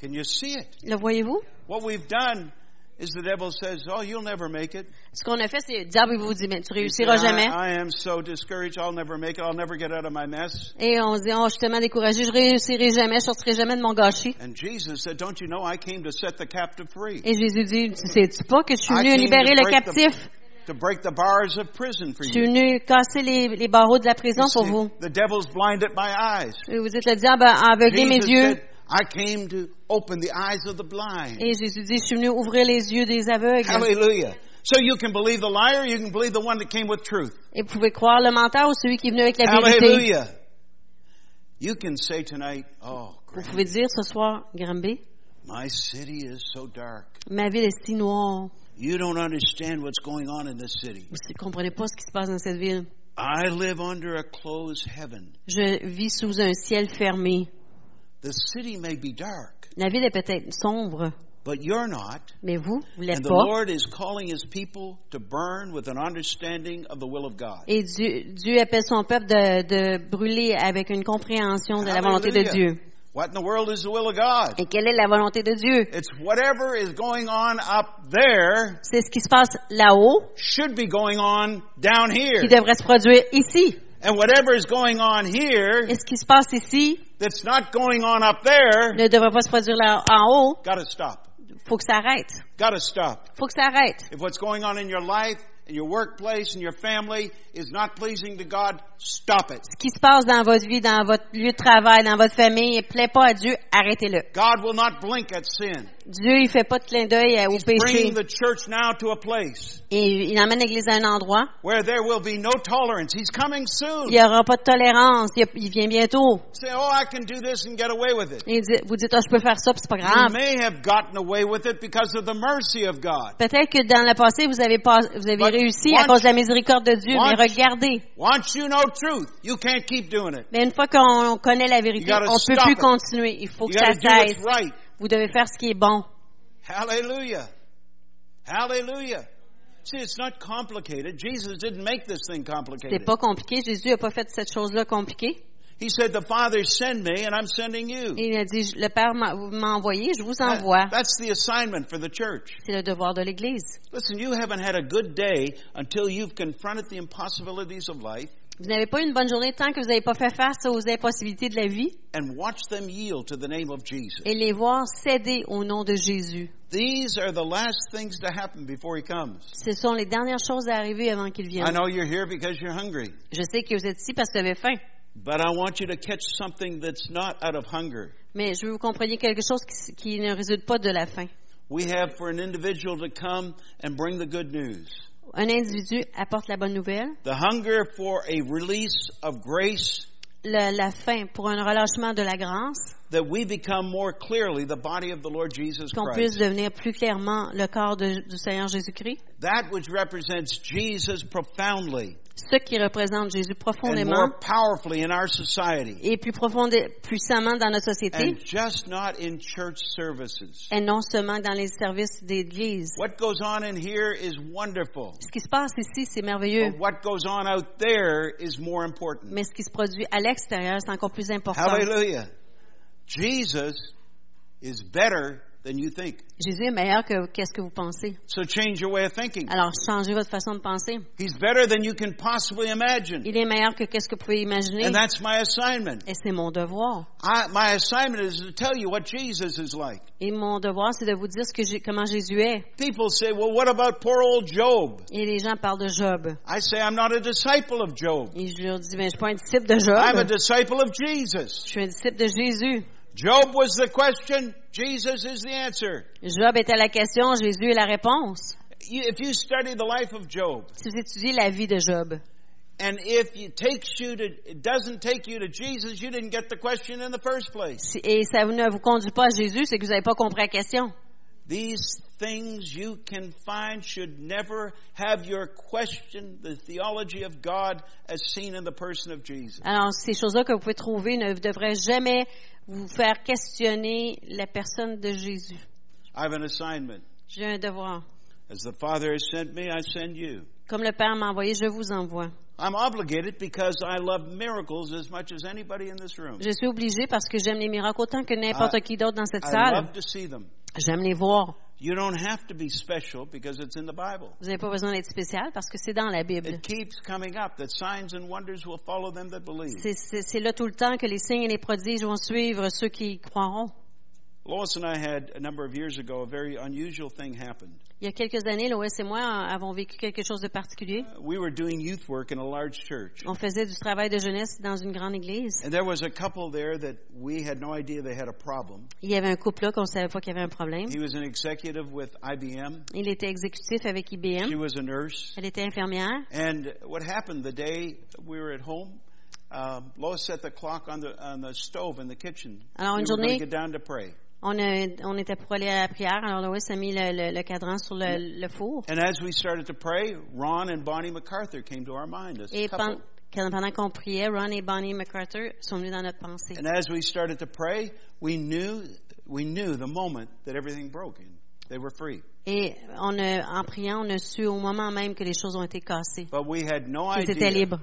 Can you see it? Le voyez-vous? What we've done is the devil says, oh, you'll never make it. Ce qu'on a fait, c'est le diable vous dit, mais tu You réussiras jamais. I, I am so discouraged, I'll never make it, I'll never get out of my mess. Et on se dit, oh, je suis tellement découragé, je réussirai jamais, je sortirai jamais de mon gâchis. And Jesus said, don't you know I came to set the captive free, Et Jésus dit, tu sais-tu pas que je suis venu libérer le captif? to break the bars of prison for Je suis you. venu casser les, les barreaux de la prison You pour vous. The devil's blinded my eyes. Et vous dites, le diable a aveuglé mes yeux. I came to open the eyes of the blind. Et Jésus dit, je suis venu ouvrir les yeux des aveugles. Hallelujah. So you can believe the liar, you can believe the one that came with truth. Et vous pouvez croire le menteur ou celui qui est venu avec la vérité. Hallelujah. You can say tonight, oh, Vous pouvez dire ce soir, Granby, My city is so dark. ma ville est si noire. You don't understand what's going on in this city. Vous ne comprenez pas ce qui se passe dans cette ville. I live under a closed heaven. Je vis sous un ciel fermé. The city may be dark, La ville est peut-être sombre, But you're not. Mais vous, vous l'êtes And the pas. Lord is calling His people to burn with an understanding of the will of God. Et Dieu, Dieu appelle son peuple de, de brûler avec une compréhension de la volonté de. Dieu. What in the world is the will of God? Et quelle est la volonté de Dieu? It's whatever is going on up there C'est ce qui se passe là-haut should be going on down here. qui devrait se produire ici. And whatever is going on here Et ce qui se passe ici that's not going on up there, ne devrait pas se produire là en haut. gotta stop. Faut que ça arrête. Gotta stop. Faut que ça arrête. If what's going on in your life, in your workplace, in your family is not pleasing to God, stop it. Ce qui se passe dans votre vie, dans votre lieu de travail, dans votre famille, ne plaît pas à Dieu, arrêtez-le. God will not blink at sin. Dieu, il fait pas de clin d'œil au péché. Et il emmène l'Église à un endroit. where there will be no tolerance. He's coming soon. Il n'y aura pas de tolérance. Il, il vient bientôt. Say, oh, I can do this and get away with it. Et il dit- vous dites, ah, je peux faire ça, c'est pas You grave. may have gotten away with it because of the mercy of God. Peut-être que dans le passé, vous avez, pas, vous avez But réussi à cause de la miséricorde de Dieu, mais regardez. Once you know truth, you can't keep doing it. Mais une fois qu'on connaît la vérité, on ne peut plus it. continuer. Il faut You que ça cesse. Vous devez faire ce qui est bon. Hallelujah. Hallelujah. See, it's not complicated. Jesus didn't make this thing C'est pas compliqué. Jésus n'a pas fait cette chose-là compliquée. He said, The Father send me, and I'm sending you. Il a dit, le Père m'a envoyé, je vous envoie. that's the assignment for the church. C'est le devoir de l'Église. Listen, you haven't had a good day until you've confronted the impossibilities of life Vous n'avez pas eu une bonne journée tant que vous n'avez pas fait face aux impossibilités de la vie and watched them yield to the name of Jesus. et les voir céder au nom de Jésus. These are the last things to happen before He comes. Ce sont les dernières choses à arriver avant qu'il I vienne. know you're here because you're hungry, Je sais que vous êtes ici parce que vous avez faim, but I want you to catch something that's not out of hunger. mais je veux que vous compreniez quelque chose qui, qui ne résulte pas de la faim. We have for an individual to come and bring the good news. Un individu apporte la bonne nouvelle, The hunger for a release of grace la faim pour un relâchement de la grâce, that we become more clearly the body of the Lord Jesus qu'on puisse Christ. devenir plus clairement le corps de- du Seigneur Jésus-Christ, That which represents Jesus profoundly ce qui représente Jésus and profondément more powerfully in our society et plus puissamment dans notre société, and just not in church services. et non seulement dans les services d'Église. What goes on in here is wonderful, Ce qui se passe ici, c'est merveilleux, but what goes on out there is more important. mais ce qui se produit à l'extérieur, c'est encore plus important. Hallelujah. Jesus is better than you think. Jésus est meilleur que qu'est-ce que vous pensez. So change your way of thinking. Alors, changez votre façon de penser. He's better than you can possibly imagine. Il est meilleur que qu'est-ce que vous pouvez imaginer. And that's my assignment. Et c'est mon devoir. I, my assignment is to tell you what Jesus is like. Et mon devoir, c'est de vous dire ce que comment Jésus est. People say, well, what about poor old Job? Et les gens parlent de Job. I say, I'm not a disciple of Job. Et je leur dis, ben, je suis pas un disciple de I'm a Job. disciple of Jesus. Je suis un disciple de Jésus. Job was the question. Jesus is the answer. Job était la question, Jésus est la réponse. You, if you study the life of Job, Si vous étudiez la vie de Job, and if it takes you to, it doesn't take you to Jesus, you didn't get the question in the first place. et ça ne vous conduit pas à Jésus, c'est que vous n'avez pas compris la question. These things you can find should never have your question the theology of God as seen in the person of Jesus. Alors, ces choses-là que vous pouvez trouver ne devraient jamais vous faire questionner la personne de Jésus. I have an assignment. J'ai un devoir. As the Father has sent me, I send you. Comme le Père m'a envoyé, je vous envoie. I'm obligated because I love miracles as much as anybody in this room. Je suis obligée parce que j'aime les miracles autant que n'importe qui d'autre dans cette I salle. love to see them. J'aime les voir. You don't have to be special because it's in the Bible. Vous n'avez pas besoin d'être spécial parce que c'est dans la Bible. It keeps coming up that signs and wonders will follow them that believe. C'est- là tout le temps que les signes et les prodiges vont suivre ceux qui croiront. Lois and I had a number of years ago a very unusual thing happen. Il y a quelques années, Lois et moi avons vécu quelque chose de particulier. Uh, We were doing youth work in a large church. On faisait du travail de jeunesse dans une grande église. And there was a couple there that we had no idea they had a problem. Il y avait un couple là qu'on savait pas qu'il y avait un problème. He was an executive with IBM. Il était exécutif avec She IBM. was a nurse. Elle était infirmière. And what happened the day we were at home, um, Lois set the clock on the on the stove in the kitchen. Alors, we une were going journée- to get down to pray. On, a- on était pour aller à la prière. Alors Lois a mis le, le- le cadran sur le, le four. And as we started to pray, Ron and Bonnie MacArthur came to our mind as a Et couple. quand- pendant qu'on priait, Ron et Bonnie MacArthur sont venus dans notre pensée. And as we started to pray, we knew we knew the moment that everything broke and they were free. Et on a, en priant, on a su au moment même que les choses ont été cassées, But we had no qu'ils étaient libres.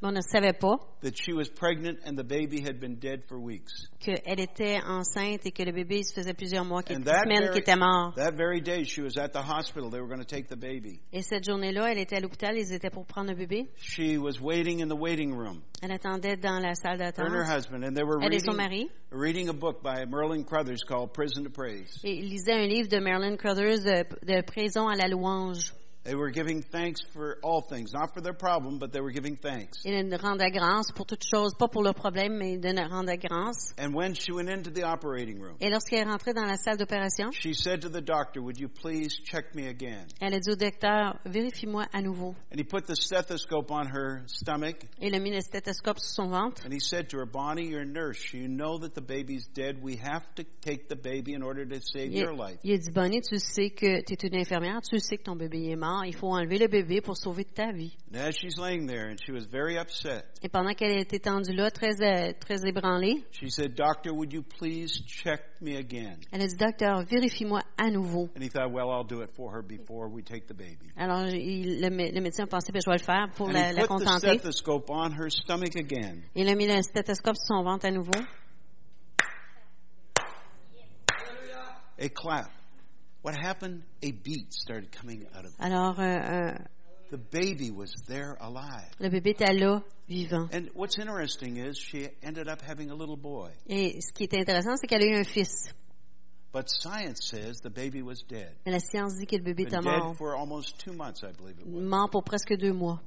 Mais on ne savait pas that she was pregnant and the baby had been dead for weeks. qu'elle était enceinte et que le bébé se faisait plusieurs mois, And that semaines very, qu'il était mort. that very day, she was at the hospital. They were going to take the baby. Et cette journée-là, elle était à l'hôpital, ils étaient pour prendre le bébé. She was waiting in the waiting room, Elle attendait dans la salle her d'attente. and her husband, and they were Elle et son reading, mari. reading a book by Merlin Crothers called Prison to Praise. Et ils lisaient un livre de Marilyn Crothers de, Prison à la louange. They were giving thanks for all things, not for their problem, but they were giving thanks. Ils rendaient grâce pour toutes choses, pas pour mais ils rendaient grâce. And when she went into the operating room, Et lorsqu'elle est rentrée dans la salle d'opération, she said to the doctor, Would you please check me again? elle a dit au docteur, vérifie-moi à nouveau. And he put the stethoscope on her stomach, Il a mis le stéthoscope sur son ventre. and he said to her, Bonnie, you're a nurse. You know that the baby's dead. We have to take the baby in order to save Il, your life. il a dit, Bonnie, tu sais que tu es une infirmière, tu sais que ton bébé est mort, il faut enlever le bébé pour sauver ta vie. And as she's laying there, and she was very upset, Et pendant qu'elle était tendue là, très, euh, très ébranlée, she said, Doctor, would you please check me again? elle a dit, docteur, vérifie-moi à nouveau. And he thought, Well, I'll do it for her before we take the baby. Alors, il- le, mé- le médecin a pensé, ben, je vais le faire pour And la, he la put the contenter. stethoscope on her stomach again. Il a mis le stéthoscope sur son ventre à nouveau. A clap. What happened? A beat started coming out of it. Alors, euh, euh, The baby was there alive. le bébé était là, vivant. And what's interesting is she ended up having a little boy. Et ce qui est intéressant, c'est qu'elle a eu un fils. But science says the baby was dead. Mais la science dit que le bébé Been était mort. dead for almost two months, I believe it was. Mort pour presque deux mois.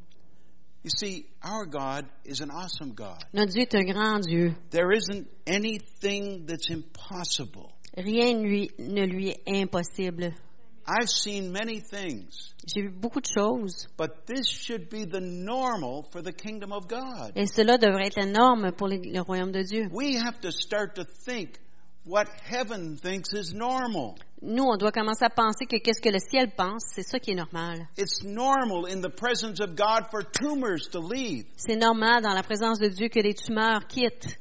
You see, our God is an awesome God. Notre Dieu est un grand Dieu. There isn't anything that's impossible. Rien ne lui, ne lui est impossible. I've seen many things, J'ai vu beaucoup de choses. but this should be the normal for the kingdom of God. Et cela devrait être la norme pour le royaume de Dieu. We have to start to think what heaven thinks is normal. Nous, on doit commencer à penser que qu'est-ce que le ciel pense, c'est ça qui est normal. It's normal in the presence of God for tumors to leave. C'est normal dans la présence de Dieu que les tumeurs quittent.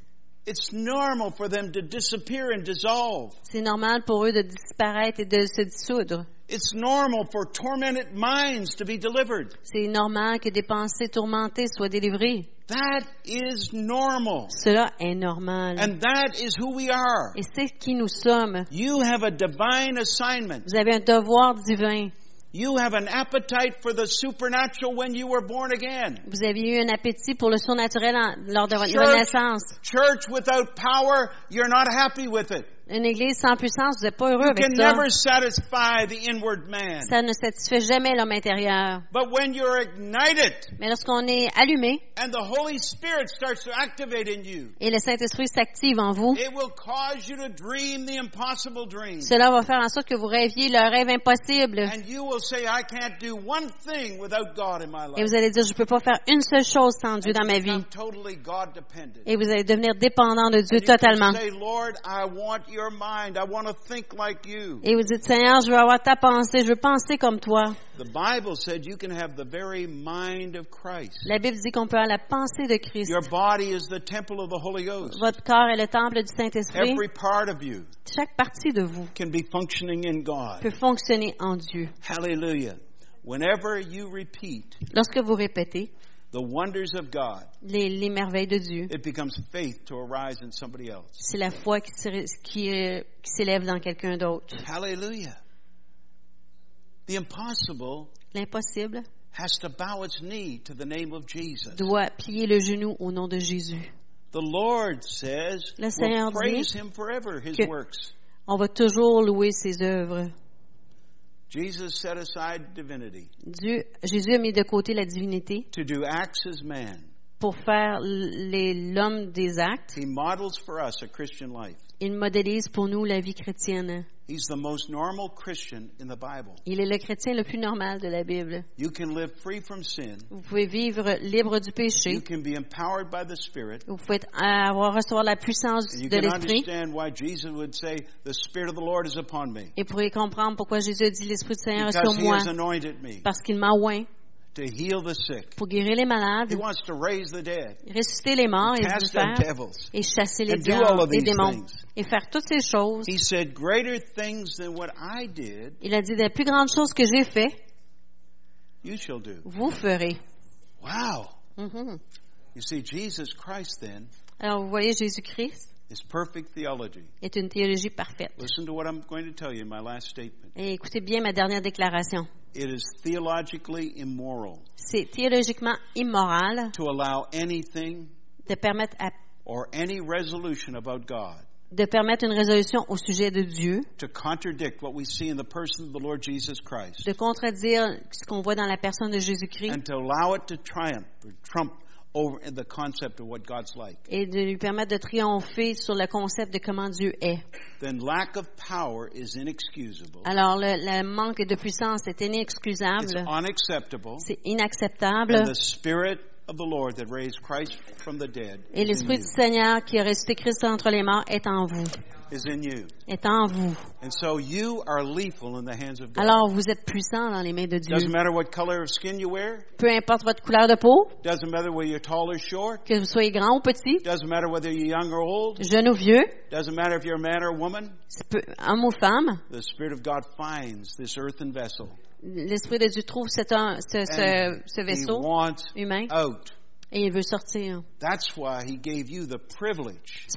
It's normal for them to disappear and dissolve. C'est normal pour eux de disparaître et de se dissoudre. It's normal for tormented minds to be delivered. C'est normal que des pensées tourmentées soient délivrées. That is normal. Cela est normal. And that is who we are. Et c'est qui nous sommes. You have a divine assignment. Vous avez un devoir divin. You have an appetite for the supernatural when you were born again. Vous avez eu un appétit pour le surnaturel en- lors de votre Church. naissance. Church without power, you're not happy with it. Une église sans puissance, vous n'êtes pas heureux You avec can ça. never satisfy the inward man. Ça ne satisfait jamais l'homme intérieur. But when you're ignited Mais lorsqu'on est allumé and the Holy Spirit starts to activate in you, et le Saint-Esprit s'active en vous, it will cause you to dream the impossible dream. cela va faire en sorte que vous rêviez le rêve impossible. And you will say, I can't do one thing without God in my Et life. vous allez dire, je ne peux pas faire une seule chose sans Dieu dans ma vie. I'm totally God dependent. Et vous allez devenir dépendant de Dieu And you can totalement. say, Lord, I want your mind. I want to think like you. Et vous dites, Seigneur, je veux avoir ta pensée, je veux penser comme toi. The Bible said you can have the very mind of Christ. La Bible dit qu'on peut avoir la pensée de Christ. Your body is the temple of the Holy Ghost. Votre corps est le temple du Saint-Esprit. Every part of you Chaque partie de vous can be functioning in God. peut fonctionner en Dieu. Hallelujah. Whenever you repeat Lorsque vous répétez the wonders of God, les, les merveilles de Dieu, it becomes faith to arise in somebody else. c'est la foi qui qui, euh, qui s'élève dans quelqu'un d'autre. Hallelujah. The impossible L'impossible has to bow its knee to the name of Jesus. doit plier le genou au nom de Jésus. The Lord says, Le Seigneur we'll praise dit Him forever, His que- works. On va toujours louer ses œuvres. Jesus set aside divinity Dieu, Jésus a mis de côté la divinité to do acts as man. pour faire l'homme des actes. He models for us a Christian life. Il modélise pour nous la vie chrétienne. He's the most normal Christian in the Bible. Il est le chrétien le plus normal de la Bible. You can live free from sin. Vous pouvez vivre libre du You péché. can be empowered by the Spirit. Vous pouvez avoir recevoir la puissance you de can l'esprit. understand why Jesus would say, The Spirit of the Lord is upon me. Et vous pourrez comprendre pourquoi Jésus dit l'esprit du Seigneur est sur Because He moi has anointed me. parce qu'il m'a oint. To heal the sick. pour guérir les malades, He wants to raise the dead, ressusciter les morts et cast out devils. et chasser les and do all diables of démons things. et faire toutes ces choses. He said, Greater things than what I did, Il a dit les plus grandes choses que j'ai fait, you shall do. vous ferez. Wow. Mhm. You see, Jesus Christ then Alors vous voyez, Jésus-Christ is perfect theology. est une théologie parfaite. Listen to what I'm going to tell you in my last statement. Et écoutez bien ma dernière déclaration. It is theologically immoral C'est théologiquement immoral to allow anything de permettre à- or any resolution about God de permettre une résolution au sujet de Dieu, to contradict what we see in the person of the Lord Jesus Christ de contredire ce qu'on voit dans la personne de Jésus-Christ and to allow it to triumph or trump over the concept of what God's like. et de lui permettre de triompher sur le concept de comment Dieu est. Then lack of power is inexcusable. Alors le, le manque de puissance est It's inexcusable, unacceptable. c'est inacceptable. And the Spirit of the Lord that raised Christ from the dead Et l'Esprit du Seigneur qui a ressuscité Christ entre les morts est en vous, Is in you. est en vous. And so you are lethal in the hands of God. Alors vous êtes puissant dans les mains de Dieu. Doesn't matter what color of skin you wear. Peu importe votre couleur de peau, Doesn't matter whether you're tall or short. que vous soyez grand ou petit, Doesn't matter whether you're young or old. jeune ou vieux, Doesn't matter if you're a man or a woman. c'est peu- homme ou femme, L'Esprit de Dieu trouve cet ce, ce- vaisseau humain out. et il veut sortir. C'est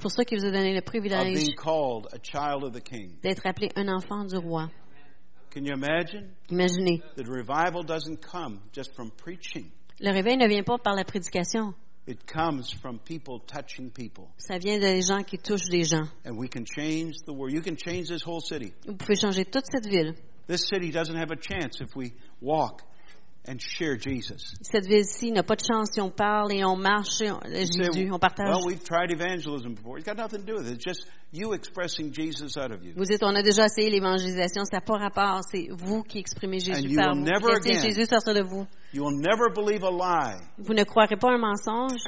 pour ça qu'il vous a donné le privilège being called a child of the King. d'être appelé un enfant du roi. Can you imagine? Imaginez, The revival doesn't come just from preaching. le réveil ne vient pas par la prédication, It comes from people touching people. ça vient des gens qui touchent des gens. And we can change the world. You can change this whole city. Vous pouvez changer toute cette ville. This city doesn't have a chance if we walk and share Jesus. Cette ville-ci n'a pas de chance si on parle et on marche, et on- Jésus, on partage. well, we've tried evangelism before. It's got nothing to do with it. It's just you expressing Jesus out of you. Vous dites, on a déjà essayé l'évangélisation, ça n'a pas rapport, c'est vous qui exprimez Jésus you par will vous. never Laissez Jésus sortir de vous. You will never believe a lie Vous ne croirez pas un mensonge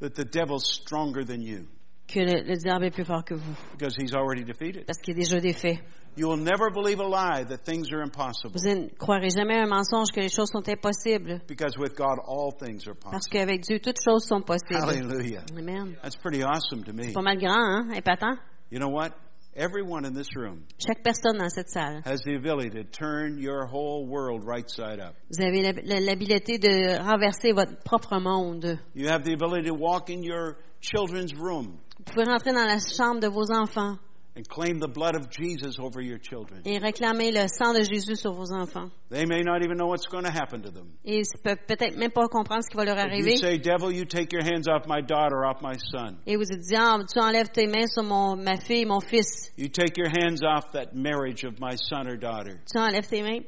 that the devil's stronger than you que le, le diable est plus fort que vous, because he's already defeated. parce qu'il est déjà défait. You will never believe a lie that things are impossible Vous ne croirez jamais un mensonge que les choses sont impossibles, because with God all things are parce possible. qu'avec Dieu, toutes choses sont possibles. Hallelujah. Amen. That's pretty awesome to me. C'est pas mal grand, hein? Épatant. You know what? Everyone in this room Chaque personne dans cette salle, has the ability to turn your whole world right side up. vous avez l'hab- l'habilité de renverser votre propre monde. You have the ability to walk in your children's room Vous pouvez rentrer dans la chambre de vos enfants and claim the blood of Jesus over your children. et réclamer le sang de Jésus sur vos enfants. They may not even know what's going to happen to them. Et ils peuvent peut-être même pas comprendre ce qui va leur arriver. you say, Devil, you take your hands off my daughter, off my son. Et vous dites, diable, tu enlèves tes mains sur mon, ma fille, mon fils. You take your hands off that marriage of my son or daughter. Tu enlèves tes mains.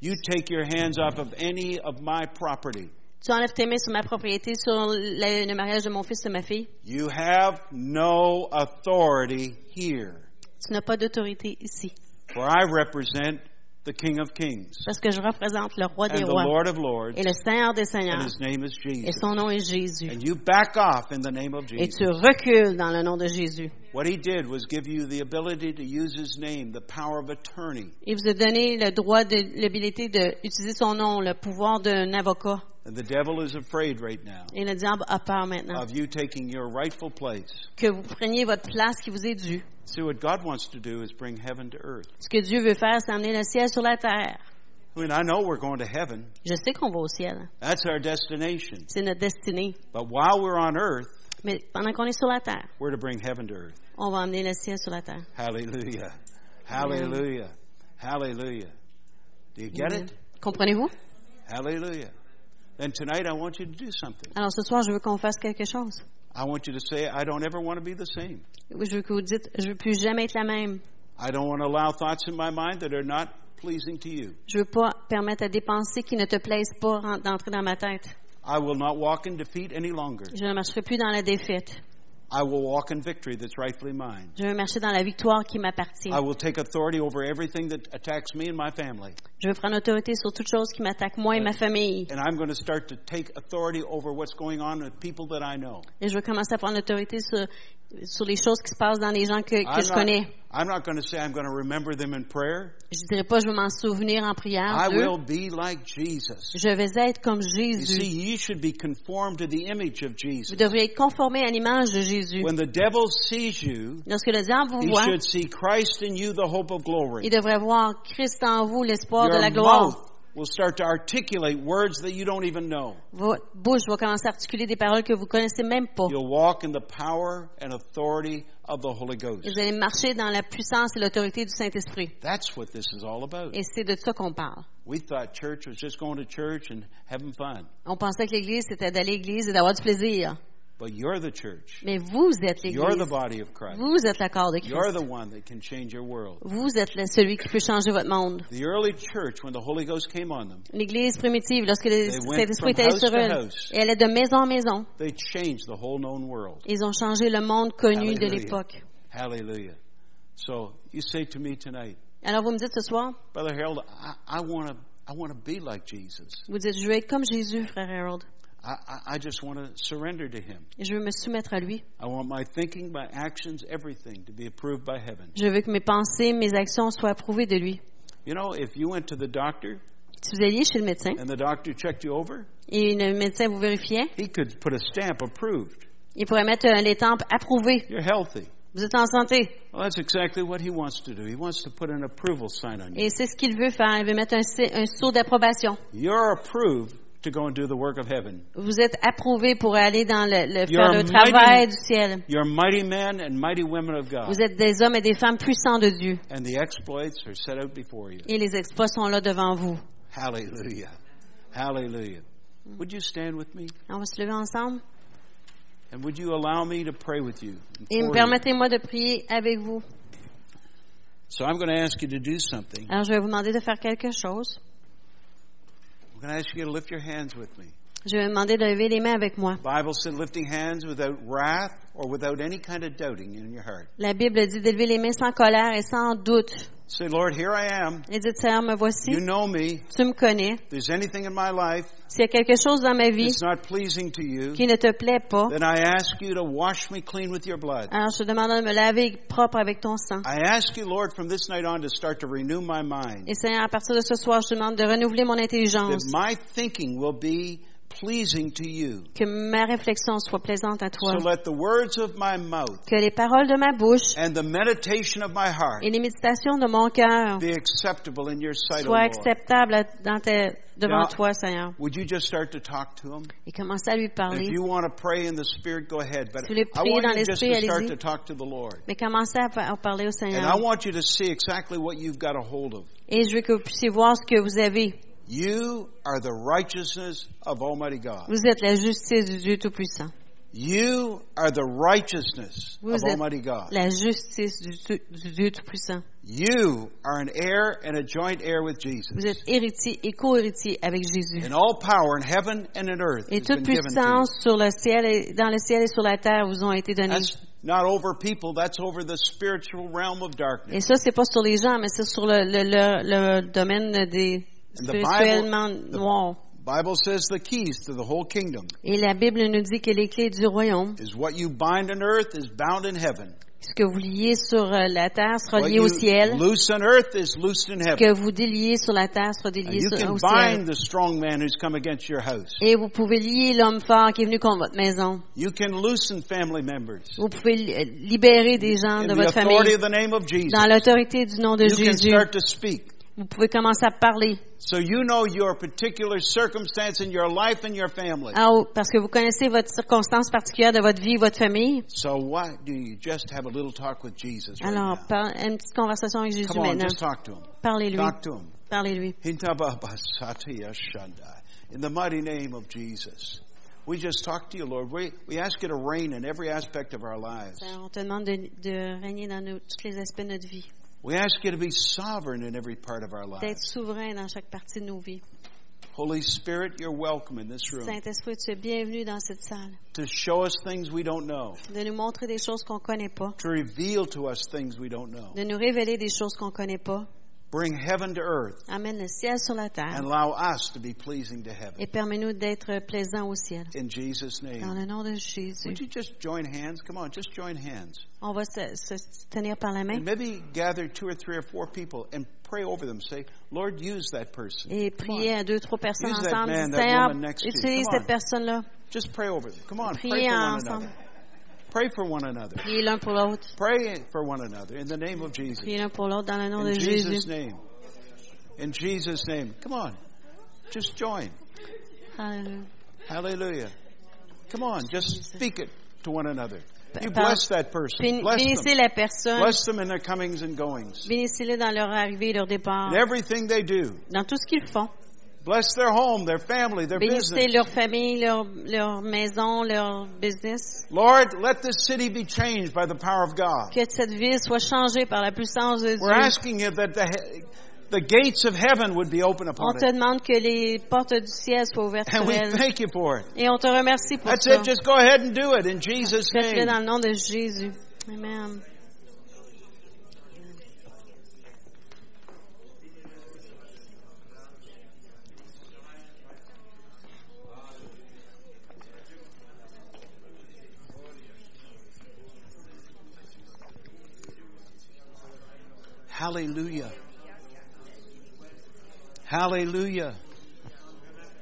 You take your hands off of any of my property. Tu enlèves tes mains sur ma propriété, sur le, le mariage de mon fils et de ma fille. You have no authority here. Tu n'as pas d'autorité ici. For I represent the King of Kings Parce que je représente le roi des the rois Lord of Lords, et le Seigneur des and Seigneurs. his name is Et son nom est Jésus. And you back off in the name of Et Jesus. tu recules dans le nom de Jésus. What he did was give you the ability to use his name, the power of attorney. Il vous a donné le droit, de l'habilité d'utiliser son nom, le pouvoir d'un avocat. And the devil is afraid right now Et le diable a peur maintenant. of you taking your rightful place. Que vous preniez votre place qui vous est due. See, what God wants to do is bring heaven to earth. Ce que Dieu veut faire, c'est amener le ciel sur la terre. I mean, I know we're going to heaven. Je sais qu'on va au ciel. That's our destination. C'est notre destinée. But while we're on earth, Mais pendant qu'on est sur la terre, we're to bring heaven to earth. on va amener le ciel sur la terre. Hallelujah. Hallelujah. Hallelujah. Do you get it? Comprenez-vous? Hallelujah. Then tonight I want you to do something. Alors ce soir, je veux qu'on fasse quelque chose. I want you to say, I don't ever want to be the same. Je veux que vous dites, je veux plus jamais être la même. I don't want to allow thoughts in my mind that are not pleasing to you. Je veux pas permettre à des pensées qui ne te plaisent pas d'entrer dans ma tête. I will not walk in defeat any longer. Je ne marcherai plus dans la défaite. I will walk in victory that's rightfully mine. Je veux marcher dans la victoire qui m'appartient. I will take authority over everything that attacks me and my family. Je veux prendre autorité sur toute chose qui m'attaque, moi et ma famille. And I'm going to start to take authority over what's going on with people that I know. Et je veux commencer à prendre autorité sur, sur les choses qui se passent dans les gens que, que I'm je not, connais. I'm not going to say I'm going to remember them in prayer. Je dirais pas je vais m'en souvenir en prière I will be like Jesus. Je vais être comme You see, Jésus. you should be conformed to the image of Jesus. Vous devriez être conformé à l'image de Jésus. When the devil sees you, Lorsque le diable vous he voit, should see Christ in you, the hope of glory. il devrait voir Christ en vous, l'espoir de la gloire. mouth will start to articulate words that you don't even know. Votre bouche va commencer à articuler des paroles que vous connaissez même pas. You'll walk in the power and authority of the Holy Ghost. vous allez marcher dans la puissance et l'autorité du Saint-Esprit. That's what this is all about. Et c'est de ça qu'on parle. We thought church was just going to church and having fun. On pensait que l'Église, c'était d'aller à l'Église et d'avoir du plaisir. But you're the church. Mais vous êtes You're the l'Église. body of Christ. Vous êtes le corps de You're Christ. the one that can change your world. Vous êtes celui qui peut changer votre monde. The early church, when the Holy Ghost came on them, L'Église primitive, lorsque le Saint-Esprit était sur eux, et elle est de maison en maison. they changed the whole known world. Ils ont changé le monde connu de Hallelujah. l'époque. Hallelujah. So you say to me tonight, Alors vous me dites ce soir, Brother Harold, I, I want to I want to be like Jesus. vous dites, je veux être comme Jésus, frère Harold. I, I, just want to surrender to Him. Je veux me soumettre à lui. I want my thinking, my actions, everything to be approved by heaven. Je veux que mes pensées, mes actions soient approuvées de lui. You know, if you went to the doctor Si vous alliez chez le médecin and the doctor checked you over, et le médecin vous vérifiait, he could put a stamp approved. il pourrait mettre l'étampe approuvée. You're healthy. Vous êtes en santé. Well, that's exactly what he wants to do. He wants to put an approval sign on you. Et c'est ce qu'il veut faire. Il veut mettre un, un sceau d'approbation. You're approved to go and do the work of heaven. Vous êtes approuvé pour aller dans le, faire le mighty- travail du ciel. You're mighty men and mighty women of God. Vous êtes des hommes et des femmes puissants de Dieu. And the exploits are set out before you. Et les exploits sont là devant vous. Hallelujah. Hallelujah. Would you stand with me? On va se lever ensemble. And would you allow me to pray with you? Et permettez-moi de prier avec vous. So I'm going to ask you to do something. Alors, je vais vous demander de faire quelque chose. I'm going to ask you to lift your hands with me? Je vais vous demander de lever les mains avec moi. The Bible said lifting hands without wrath or without any kind of doubting in your heart. La Bible dit d'élever les mains sans colère et sans doute. Say, Lord, here I am. Et dites, Seigneur, me voici. You know me. Tu me connais. If there's anything in my life S'il y a quelque chose dans ma vie that's not pleasing to you, qui ne te plaît pas, then I ask you to wash me clean with your blood. alors je te demande de me laver propre avec ton sang. I ask you, Lord, from this night on to start to renew my mind. Et Seigneur, à partir de ce soir, je te demande de renouveler mon That intelligence, my thinking will be pleasing to you. que ma réflexion soit plaisante à toi, So let the words of my mouth que les paroles de ma bouche and the meditation of my heart et les méditations de mon cœur be acceptable in your sight, O soient acceptables à- dans tes- devant toi, Seigneur. Would you just start to talk to him? Et commencer à lui If parler. you want to pray in the Spirit, go ahead. But Si vous voulez I prier want dans you just l'esprit, to start allez-y. to talk to the Lord. Mais commencez à, pa- à parler au And I Seigneur. want you to see exactly what you've got a hold of. Et je veux que vous puissiez voir ce que vous avez. You are the righteousness of Almighty God. Vous êtes la justice du Dieu Tout-Puissant. You are the righteousness Vous of êtes Almighty God. la justice du, du Dieu Tout-Puissant. You are an heir and a joint heir with Jesus. Vous êtes héritier et co-héritier avec Jésus. And all power in heaven and in earth Et has toute been given to you. puissance sur le ciel et dans le ciel et sur la terre vous ont été données. That's not over people, that's over the spiritual realm of Et darkness. ça, c'est pas sur les gens, mais c'est sur le, le, le, le domaine des spirituellement the- noirs. Bible says the keys to the whole kingdom Et la Bible nous dit que les clés du royaume, is what you bind on earth is bound in heaven. ce que vous liez sur euh, la terre sera lié au ciel. loose on earth is loosed in Ce que vous déliez sur la terre sera délié you sur, can au ciel. bind the strong man who's come against your house. Et vous pouvez lier l'homme fort qui est venu contre votre maison. You can loosen family members. Vous pouvez li- libérer des gens In de the votre authority famille of the name of Jesus. dans l'autorité du nom de You can Jésus. Vous pouvez commencer à parler. So you know your particular circumstance in your life and your family. Ah, parce que vous connaissez votre circonstance particulière de votre vie, votre famille. So why do you just have a little talk with Jesus right Alors, now? une petite conversation avec Jésus Come on, maintenant. just talk to him. Parlez-lui. Talk to him. Parlez-lui. In the mighty name of Jesus. We just talk to you, Lord. We, we ask you to reign in every aspect of our lives. Seigneur, On te demande de, de régner dans nos- tous les aspects de notre vie, We ask you to be sovereign in every part of our d'être lives. souverain dans chaque partie de nos vies. Holy Spirit, you're welcome in this room Saint-Esprit, tu es bienvenu dans cette salle, to show us things we don't know, de nous montrer des choses qu'on ne connaît pas, to reveal to us things we don't know. de nous révéler des choses qu'on ne connaît pas. Bring heaven to earth Amène le ciel sur la terre and allow us to be pleasing to heaven. et permets-nous d'être plaisants au ciel. In Jesus' Dans name. le nom de Jésus. Would you just join hands? Come on, just join hands. On va se, se tenir par la main And maybe gather two or three or four people and pray over them. Say, Lord, use that person. et prier à deux, trois personnes Use that ensemble. man, that Seigneur, woman next to you. utilise cette personne-là. Just pray over them. Come on, pray Priez for one ensemble. another. Pray for one another. Priez l'un pour l'autre. Pray for one another in the name of Jesus. Priez l'un pour l'autre dans le nom de In Jesus' Jésus. name. In Jesus' name. Come on. Just join. Alléluia. Hallelujah. Come on, just speak it to one another. You bless that person. Bless Bénissez them. personne. Bless them in their comings and goings. Bénissez-les dans leur arrivée et leur départ. In everything they do. Dans tout ce qu'ils font. Bless their home, their family, their Bénissez business. leur famille, leur, leur maison, leur business. Lord, let this city be changed by the power of God. Que cette ville soit changée par la puissance de We're Dieu. asking you that the, the gates of heaven would be open On upon te it. demande que les portes du ciel soient ouvertes And sur we elle. thank you for it. Et on te remercie pour That's ça. it. Just go ahead and do it in Jesus' Faites-le name. dans le nom de Jésus. Amen. Hallelujah. Hallelujah.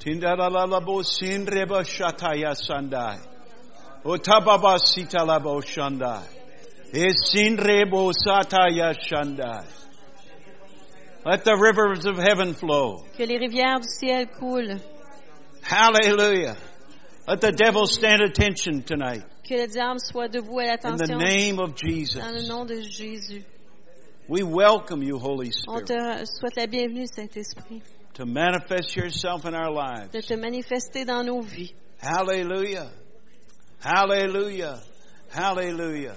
Tindalalabo sinreba shataya sandai. Otababa sitalabo shandai. Esinrebo sataya shandai. Let the rivers of heaven flow. Que les rivières du ciel coulent. Hallelujah. Let the devil stand attention tonight. Que le diable soit debout à l'attention. In the name of Jesus. Dans le nom de Jésus. We welcome you, Holy Spirit, On te souhaite la bienvenue, Saint-Esprit, to manifest yourself in our lives. de te manifester dans nos vies. Hallelujah. Hallelujah. Hallelujah.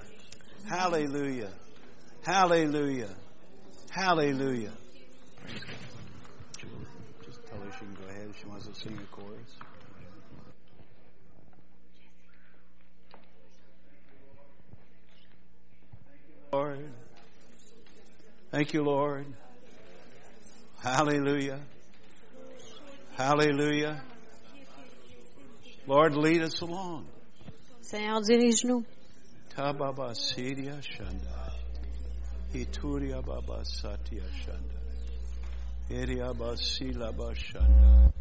Hallelujah. Hallelujah. Hallelujah. Just tell her she can go ahead if she wants to sing a chorus. Lord. Thank you, Lord. Hallelujah. Hallelujah. Lord, lead us along. Seigneur, dirige-nous. Tababa Siria Shanda. Hituria Baba Satya Shanda. Iria Basila Bashanda.